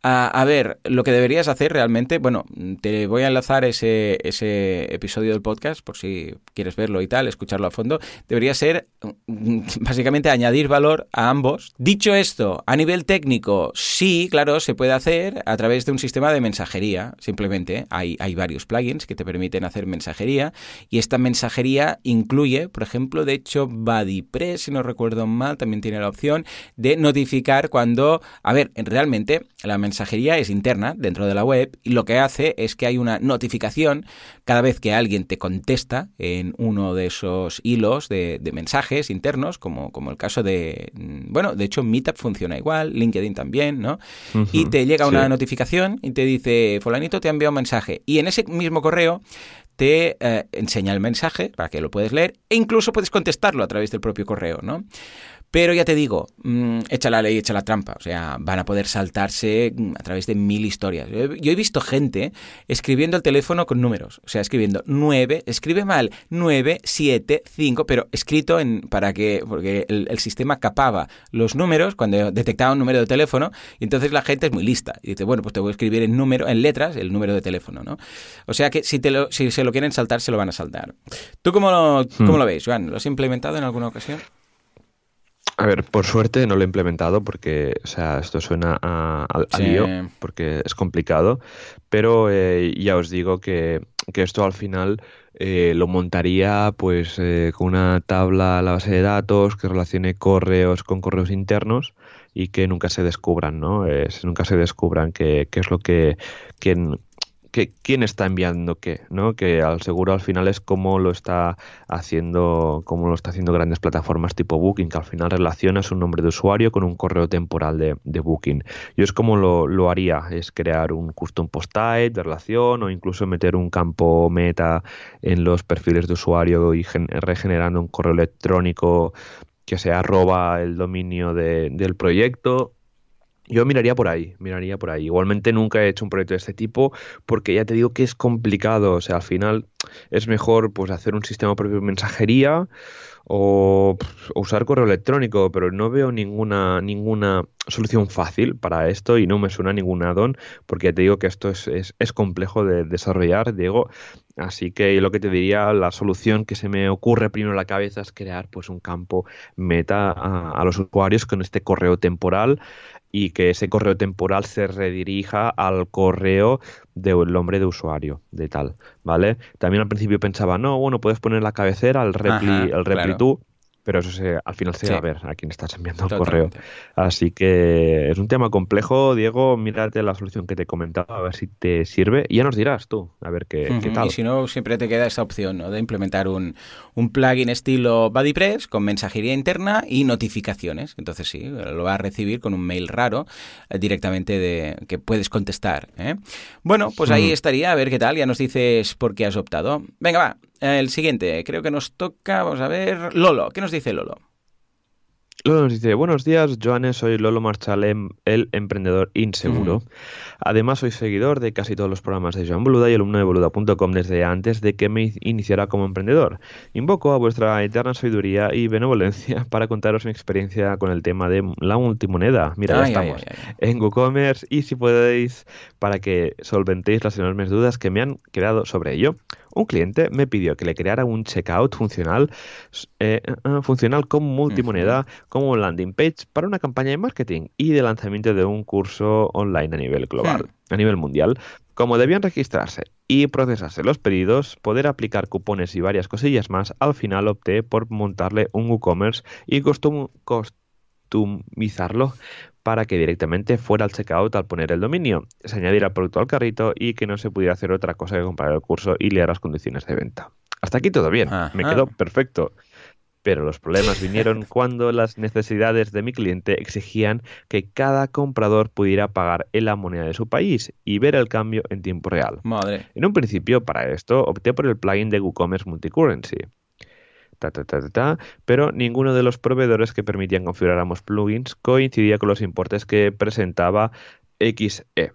A, ver, lo que deberías hacer realmente, bueno, te voy a enlazar ese, ese episodio del podcast por si quieres verlo y tal, escucharlo a fondo, debería ser mm, básicamente añadir valor a ambos. Dicho esto, a nivel técnico, sí, claro, se puede hacer a través de un sistema de mensajería, simplemente. Hay, hay varios plugins que te permiten hacer mensajería y esta mensajería incluye, por ejemplo, de hecho, BuddyPress, si no recuerdo mal, también tiene la opción de notificar cuando, a ver, realmente la mensajería es interna dentro de la web y lo que hace es que hay una notificación cada vez que alguien te contesta en uno de esos hilos de, mensajes internos, como, como el caso de, mm, bueno, de hecho Meetup funciona igual, LinkedIn también, ¿no? y te llega una notificación y te dice, fulanito te ha enviado un mensaje. Y en ese mismo correo te eh, enseña el mensaje para que lo puedes leer e incluso puedes contestarlo a través del propio correo, ¿no? Pero ya te digo, mm, echa la ley, echa la trampa. O sea, van a poder saltarse mm, a través de mil historias. Yo he visto gente escribiendo el teléfono con números. O sea, escribiendo 9, escribe mal 9, 7, 5, pero escrito en para que, porque el, sistema capaba los números cuando detectaba un número de teléfono y entonces la gente es muy lista. Y dice, bueno, pues te voy a escribir en número, en letras, el número de teléfono, ¿no? O sea que si, te lo, si se lo quieren saltar, se lo van a saltar. ¿Tú cómo lo, cómo hmm. lo ves, Joan? ¿Lo has implementado en alguna ocasión? A ver, por suerte no lo he implementado porque, o sea, esto suena a, lío, porque es complicado, pero eh, ya os digo que, esto al final eh, lo montaría pues eh, con una tabla a la base de datos que relacione correos con correos internos y que nunca se descubran, ¿no? nunca se descubran qué, qué es lo que, quién está enviando qué, ¿no? Que al seguro al final es como lo está haciendo, como lo está haciendo grandes plataformas tipo Booking, que al final relaciona su nombre de usuario con un correo temporal de, Booking. Yo es como lo, haría, es crear un custom post type de relación o incluso meter un campo meta en los perfiles de usuario y regenerando un correo electrónico que se arroba el dominio del proyecto yo miraría por ahí, miraría por ahí. Igualmente nunca he hecho un proyecto de este tipo porque ya te digo que es complicado. O sea, al final es mejor pues hacer un sistema propio de mensajería o, usar correo electrónico, pero no veo ninguna, ninguna solución fácil para esto y no me suena ningún add-on porque ya te digo que esto es, es, complejo de desarrollar, Diego. Así que lo que te diría, la solución que se me ocurre primero en la cabeza es crear pues un campo meta a los usuarios con este correo temporal y que ese correo temporal se redirija al correo del nombre de usuario, de tal, ¿vale? También al principio pensaba, no, bueno, puedes poner la cabecera, al repli, el repli tú, pero eso se, al final se va a ver a quién estás enviando el correo. Así que es un tema complejo, Diego, mírate la solución que te he comentado, a ver si te sirve y ya nos dirás tú, a ver qué, tal. Y si no, siempre te queda esa opción ¿no? de implementar un, un plugin estilo BuddyPress con mensajería interna y notificaciones. Entonces sí, lo vas a recibir con un mail raro eh, directamente de que puedes contestar. ¿eh? Bueno, pues ahí estaría, a ver qué tal, ya nos dices por qué has optado. Venga, va, el siguiente, creo que nos toca, vamos a ver, Lolo. ¿Qué nos dice Lolo? Lolo nos dice, buenos días, Joanes, soy Lolo Marchal, em, el emprendedor inseguro. Además, soy seguidor de casi todos los programas de Joan Boluda y alumno de boluda.com desde antes de que me iniciara como emprendedor. Invoco a vuestra eterna sabiduría y benevolencia para contaros mi experiencia con el tema de la multimoneda. Mira, ya estamos en WooCommerce y si podéis, para que solventéis las enormes dudas que me han creado sobre ello. Un cliente me pidió que le creara un checkout funcional, eh, eh, funcional con multimoneda como landing page para una campaña de marketing y de lanzamiento de un curso online a nivel global, hmm. a nivel mundial. Como debían registrarse y procesarse los pedidos, poder aplicar cupones y varias cosillas más, al final opté por montarle un WooCommerce y para que directamente fuera al checkout al poner el dominio, se añadiera el producto al carrito y que no se pudiera hacer otra cosa que comprar el curso y leer las condiciones de venta. Hasta aquí todo bien, me quedó perfecto. Pero los problemas vinieron cuando las necesidades de mi cliente exigían que cada comprador pudiera pagar en la moneda de su país y ver el cambio en tiempo real. Madre. En un principio, para esto, opté por el plugin de WooCommerce Multicurrency pero ninguno de los proveedores que permitían configurar ambos plugins coincidía con los importes que presentaba XE.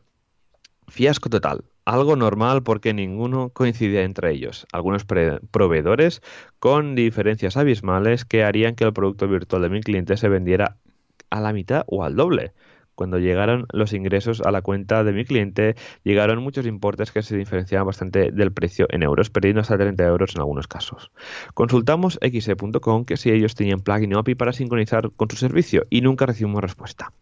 Fiasco total. Algo normal porque ninguno coincidía entre ellos. Algunos proveedores con diferencias abismales que harían que el producto virtual de mi cliente se vendiera a la mitad o al doble Cuando llegaron los ingresos a la cuenta de mi cliente, llegaron muchos importes que se diferenciaban bastante del precio en euros, perdiendo hasta 30 euros en algunos casos. Consultamos xe.com que si ellos tenían plugin o API para sincronizar con su servicio y nunca recibimos respuesta.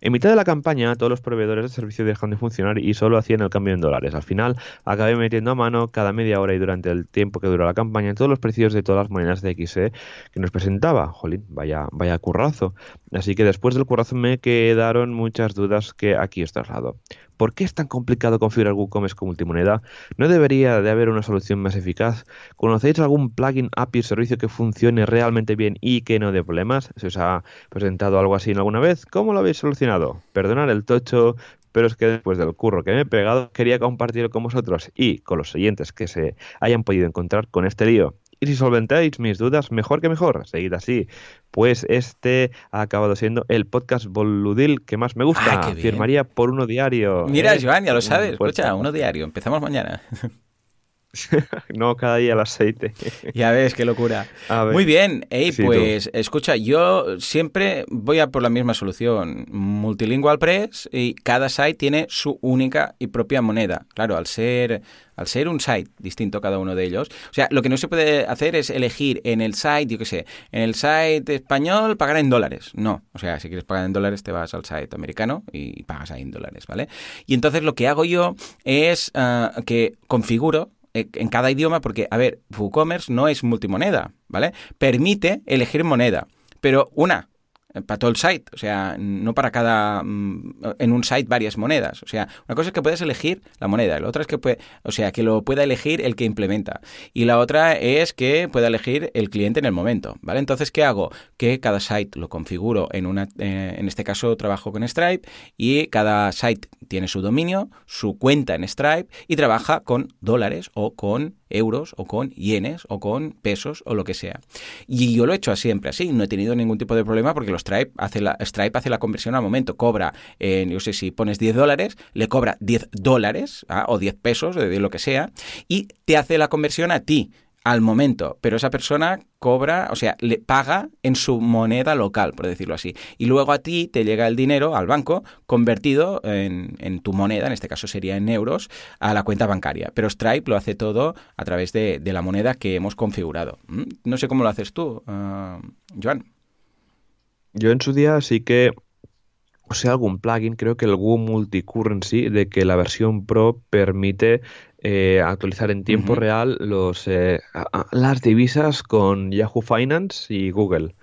En mitad de la campaña, todos los proveedores de servicio dejan de funcionar y solo hacían el cambio en dólares. Al final, acabé metiendo a mano cada media hora y durante el tiempo que duró la campaña todos los precios de todas las monedas de XE que nos presentaba. Jolín, vaya, vaya currazo. Así que después del currazo me quedaron muchas dudas que aquí os traslado. ¿Por qué es tan complicado configurar WooCommerce con multimoneda? ¿No debería de haber una solución más eficaz? ¿Conocéis algún plugin, API o servicio que funcione realmente bien y que no dé problemas? ¿Se os ha presentado algo así alguna vez? ¿Cómo lo habéis solucionado? Perdonad el tocho, pero es que después del curro que me he pegado quería compartirlo con vosotros y con los oyentes que se hayan podido encontrar con este lío. Y si solventáis mis dudas, mejor que mejor. Seguid así. Pues este ha acabado siendo el podcast boludil que más me gusta. Ah, Firmaría por uno diario. Mira, ¿eh? Joan, ya lo sabes. Escucha, uno diario. Empezamos mañana. no cada día el aceite. Ya ves, qué locura. Muy bien, Ey, Sí, pues escucha, yo siempre voy a por la misma solución. Multilingual Press y cada site tiene su única y propia moneda. Claro, al ser, al ser un site distinto cada uno de ellos. O sea, lo que no se puede hacer es elegir en el site, yo qué sé, en el site español pagar en dólares. No, o sea, si quieres pagar en dólares te vas al site americano y pagas ahí en dólares, ¿vale? Y entonces lo que hago yo es ah, que configuro eh, en cada idioma, porque, a ver, WooCommerce no es multimoneda, ¿vale? Permite elegir moneda, pero una, eh, para todo el site, o sea, no para cada, mm, en un site varias monedas. O sea, una cosa es que puedes elegir la moneda, la otra es que puede, o sea, que lo pueda elegir el que implementa. Y la otra es que pueda elegir el cliente en el momento, ¿vale? Entonces, ¿qué hago? Que cada site lo configuro en una, eh, en este caso trabajo con Stripe y cada site tiene su dominio, su cuenta en Stripe y trabaja con dólares o con euros o con yenes o con pesos o lo que sea. Y yo lo he hecho siempre así, no he tenido ningún tipo de problema porque los Stripe hace la, Stripe hace la conversión al momento, cobra, eh, yo sé si pones 10 dólares, le cobra 10 dólares ¿ah? o 10 pesos, de, lo que sea, y te hace la conversión a ti al momento, pero esa persona cobra, o sea, le paga en su moneda local, por decirlo así. Y luego a ti te llega el dinero al banco convertido en, tu moneda, en este caso sería en euros, a la cuenta bancaria. Pero Stripe lo hace todo a través de, la moneda que hemos configurado. ¿Mm? No sé cómo lo haces tú, uh, Joan. Yo en su día sí que o sea, algún plugin, creo que el Woo Multicurrency, de que la versión Pro permite eh, actualizar en tiempo real los, eh, a- a- las divisas con Yahoo Finance y Google.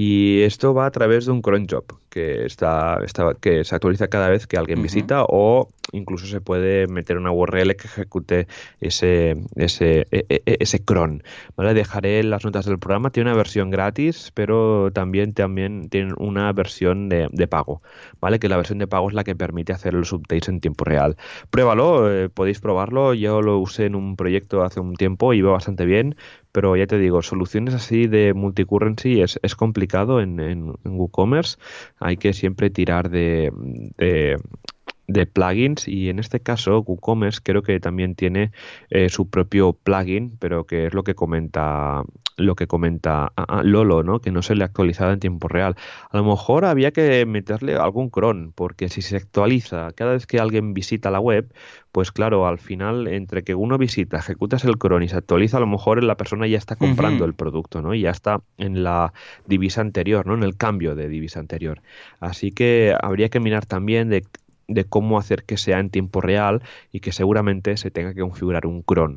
Y esto va a través de un cron job que está, está- que se actualiza cada vez que alguien visita o incluso se puede meter una URL que ejecute ese, ese, e- e- ese cron. ¿vale? Dejaré las notas del programa. Tiene una versión gratis, pero también, también tiene una versión de, de pago. ¿vale? Que la versión de pago es la que permite hacer los updates en tiempo real. Pruébalo, eh, podéis probarlo. Yo lo usé en un proyecto hace un tiempo y va bastante bien. Pero ya te digo, soluciones así de multicurrency es, es complicado en, en, en WooCommerce. Hay que siempre tirar de, de, de plugins y en este caso WooCommerce creo que también tiene eh, su propio plugin, pero que es lo que comenta lo que comenta ah, ah, Lolo, ¿no? Que no se le ha actualizado en tiempo real. A lo mejor había que meterle algún cron, porque si se actualiza cada vez que alguien visita la web, pues claro, al final, entre que uno visita, ejecutas el cron y se actualiza, a lo mejor la persona ya está comprando el producto, ¿no? Y ya está en la divisa anterior, ¿no? En el cambio de divisa anterior. Así que habría que mirar también de, de cómo hacer que sea en tiempo real y que seguramente se tenga que configurar un cron.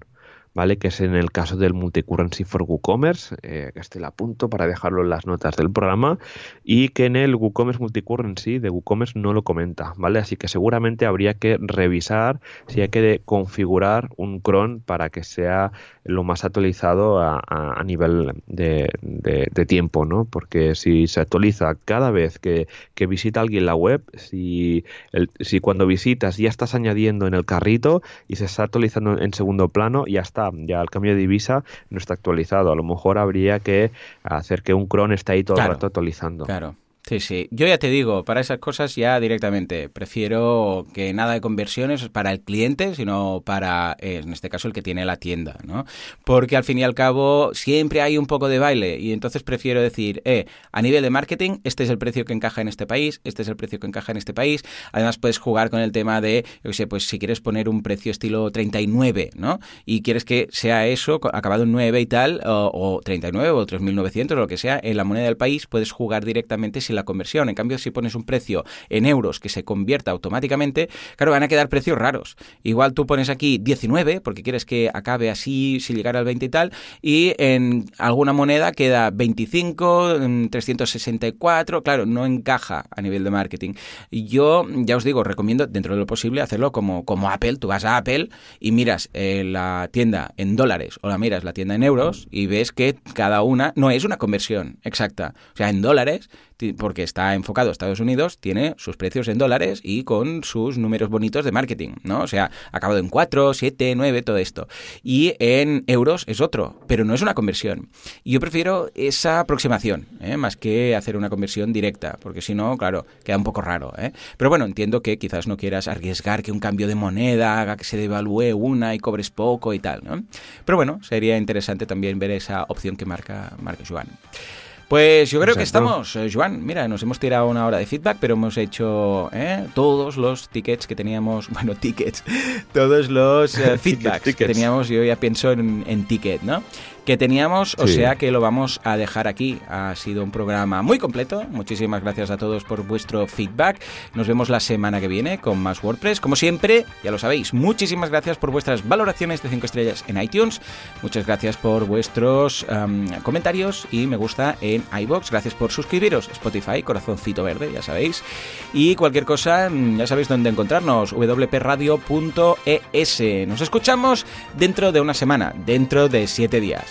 ¿Vale? Que es en el caso del Multicurrency for WooCommerce, eh, que este la apunto para dejarlo en las notas del programa, y que en el WooCommerce Multicurrency de WooCommerce no lo comenta, ¿vale? Así que seguramente habría que revisar si hay que configurar un cron para que sea lo más actualizado a, a- a nivel de, de- de tiempo, ¿no? Porque si se actualiza cada vez que, que visita alguien la web, si, el- si cuando visitas ya estás añadiendo en el carrito y se está actualizando en segundo plano, ya está, ya el cambio de divisa no está actualizado. A lo mejor habría que hacer que un cron esté ahí todo Claro. el rato actualizando. Claro. Sí, sí. Yo ya te digo, para esas cosas ya directamente. Prefiero que nada de conversiones para el cliente, sino para, eh, en este caso, el que tiene la tienda, ¿no? Porque al fin y al cabo siempre hay un poco de baile y entonces prefiero decir, eh, a nivel de marketing, este es el precio que encaja en este país, este es el precio que encaja en este país. Además puedes jugar con el tema de, yo qué sé, pues si quieres poner un precio estilo 39, ¿no? Y quieres que sea eso, acabado en 9 y tal, o, o 39 o 3.900 o lo que sea, en la moneda del país puedes jugar directamente la conversión. En cambio, si pones un precio en euros que se convierta automáticamente, claro, van a quedar precios raros. Igual tú pones aquí 19 porque quieres que acabe así, si llegara al 20 y tal, y en alguna moneda queda 25, 364, claro, no encaja a nivel de marketing. Yo, ya os digo, recomiendo dentro de lo posible hacerlo como, como Apple. Tú vas a Apple y miras eh, la tienda en dólares o la miras la tienda en euros y ves que cada una no es una conversión exacta. O sea, en dólares porque está enfocado a Estados Unidos, tiene sus precios en dólares y con sus números bonitos de marketing, ¿no? O sea, acabado en 4, 7, 9, todo esto. Y en euros es otro, pero no es una conversión. Y yo prefiero esa aproximación, ¿eh? más que hacer una conversión directa, porque si no, claro, queda un poco raro. ¿eh? Pero bueno, entiendo que quizás no quieras arriesgar que un cambio de moneda haga que se devalúe una y cobres poco y tal, ¿no? Pero bueno, sería interesante también ver esa opción que marca, marca Joan. Pues yo creo que estamos, eh, Joan. Mira, nos hemos tirado una hora de feedback, pero hemos hecho eh, todos los tickets que teníamos, bueno, tickets, todos los eh, feedbacks que teníamos. Yo ya pienso en, en ticket, ¿no? Que teníamos, o sea que lo vamos a dejar aquí. Ha sido un programa muy completo. Muchísimas gracias a todos por vuestro feedback. Nos vemos la semana que viene con más WordPress. Como siempre, ya lo sabéis, muchísimas gracias por vuestras valoraciones de 5 estrellas en iTunes. Muchas gracias por vuestros comentarios y me gusta en iBox. Gracias por suscribiros. Spotify, corazoncito verde, ya sabéis. Y cualquier cosa, mm, ya sabéis dónde encontrarnos. wpradio.es. Nos escuchamos dentro de una semana, dentro de 7 días.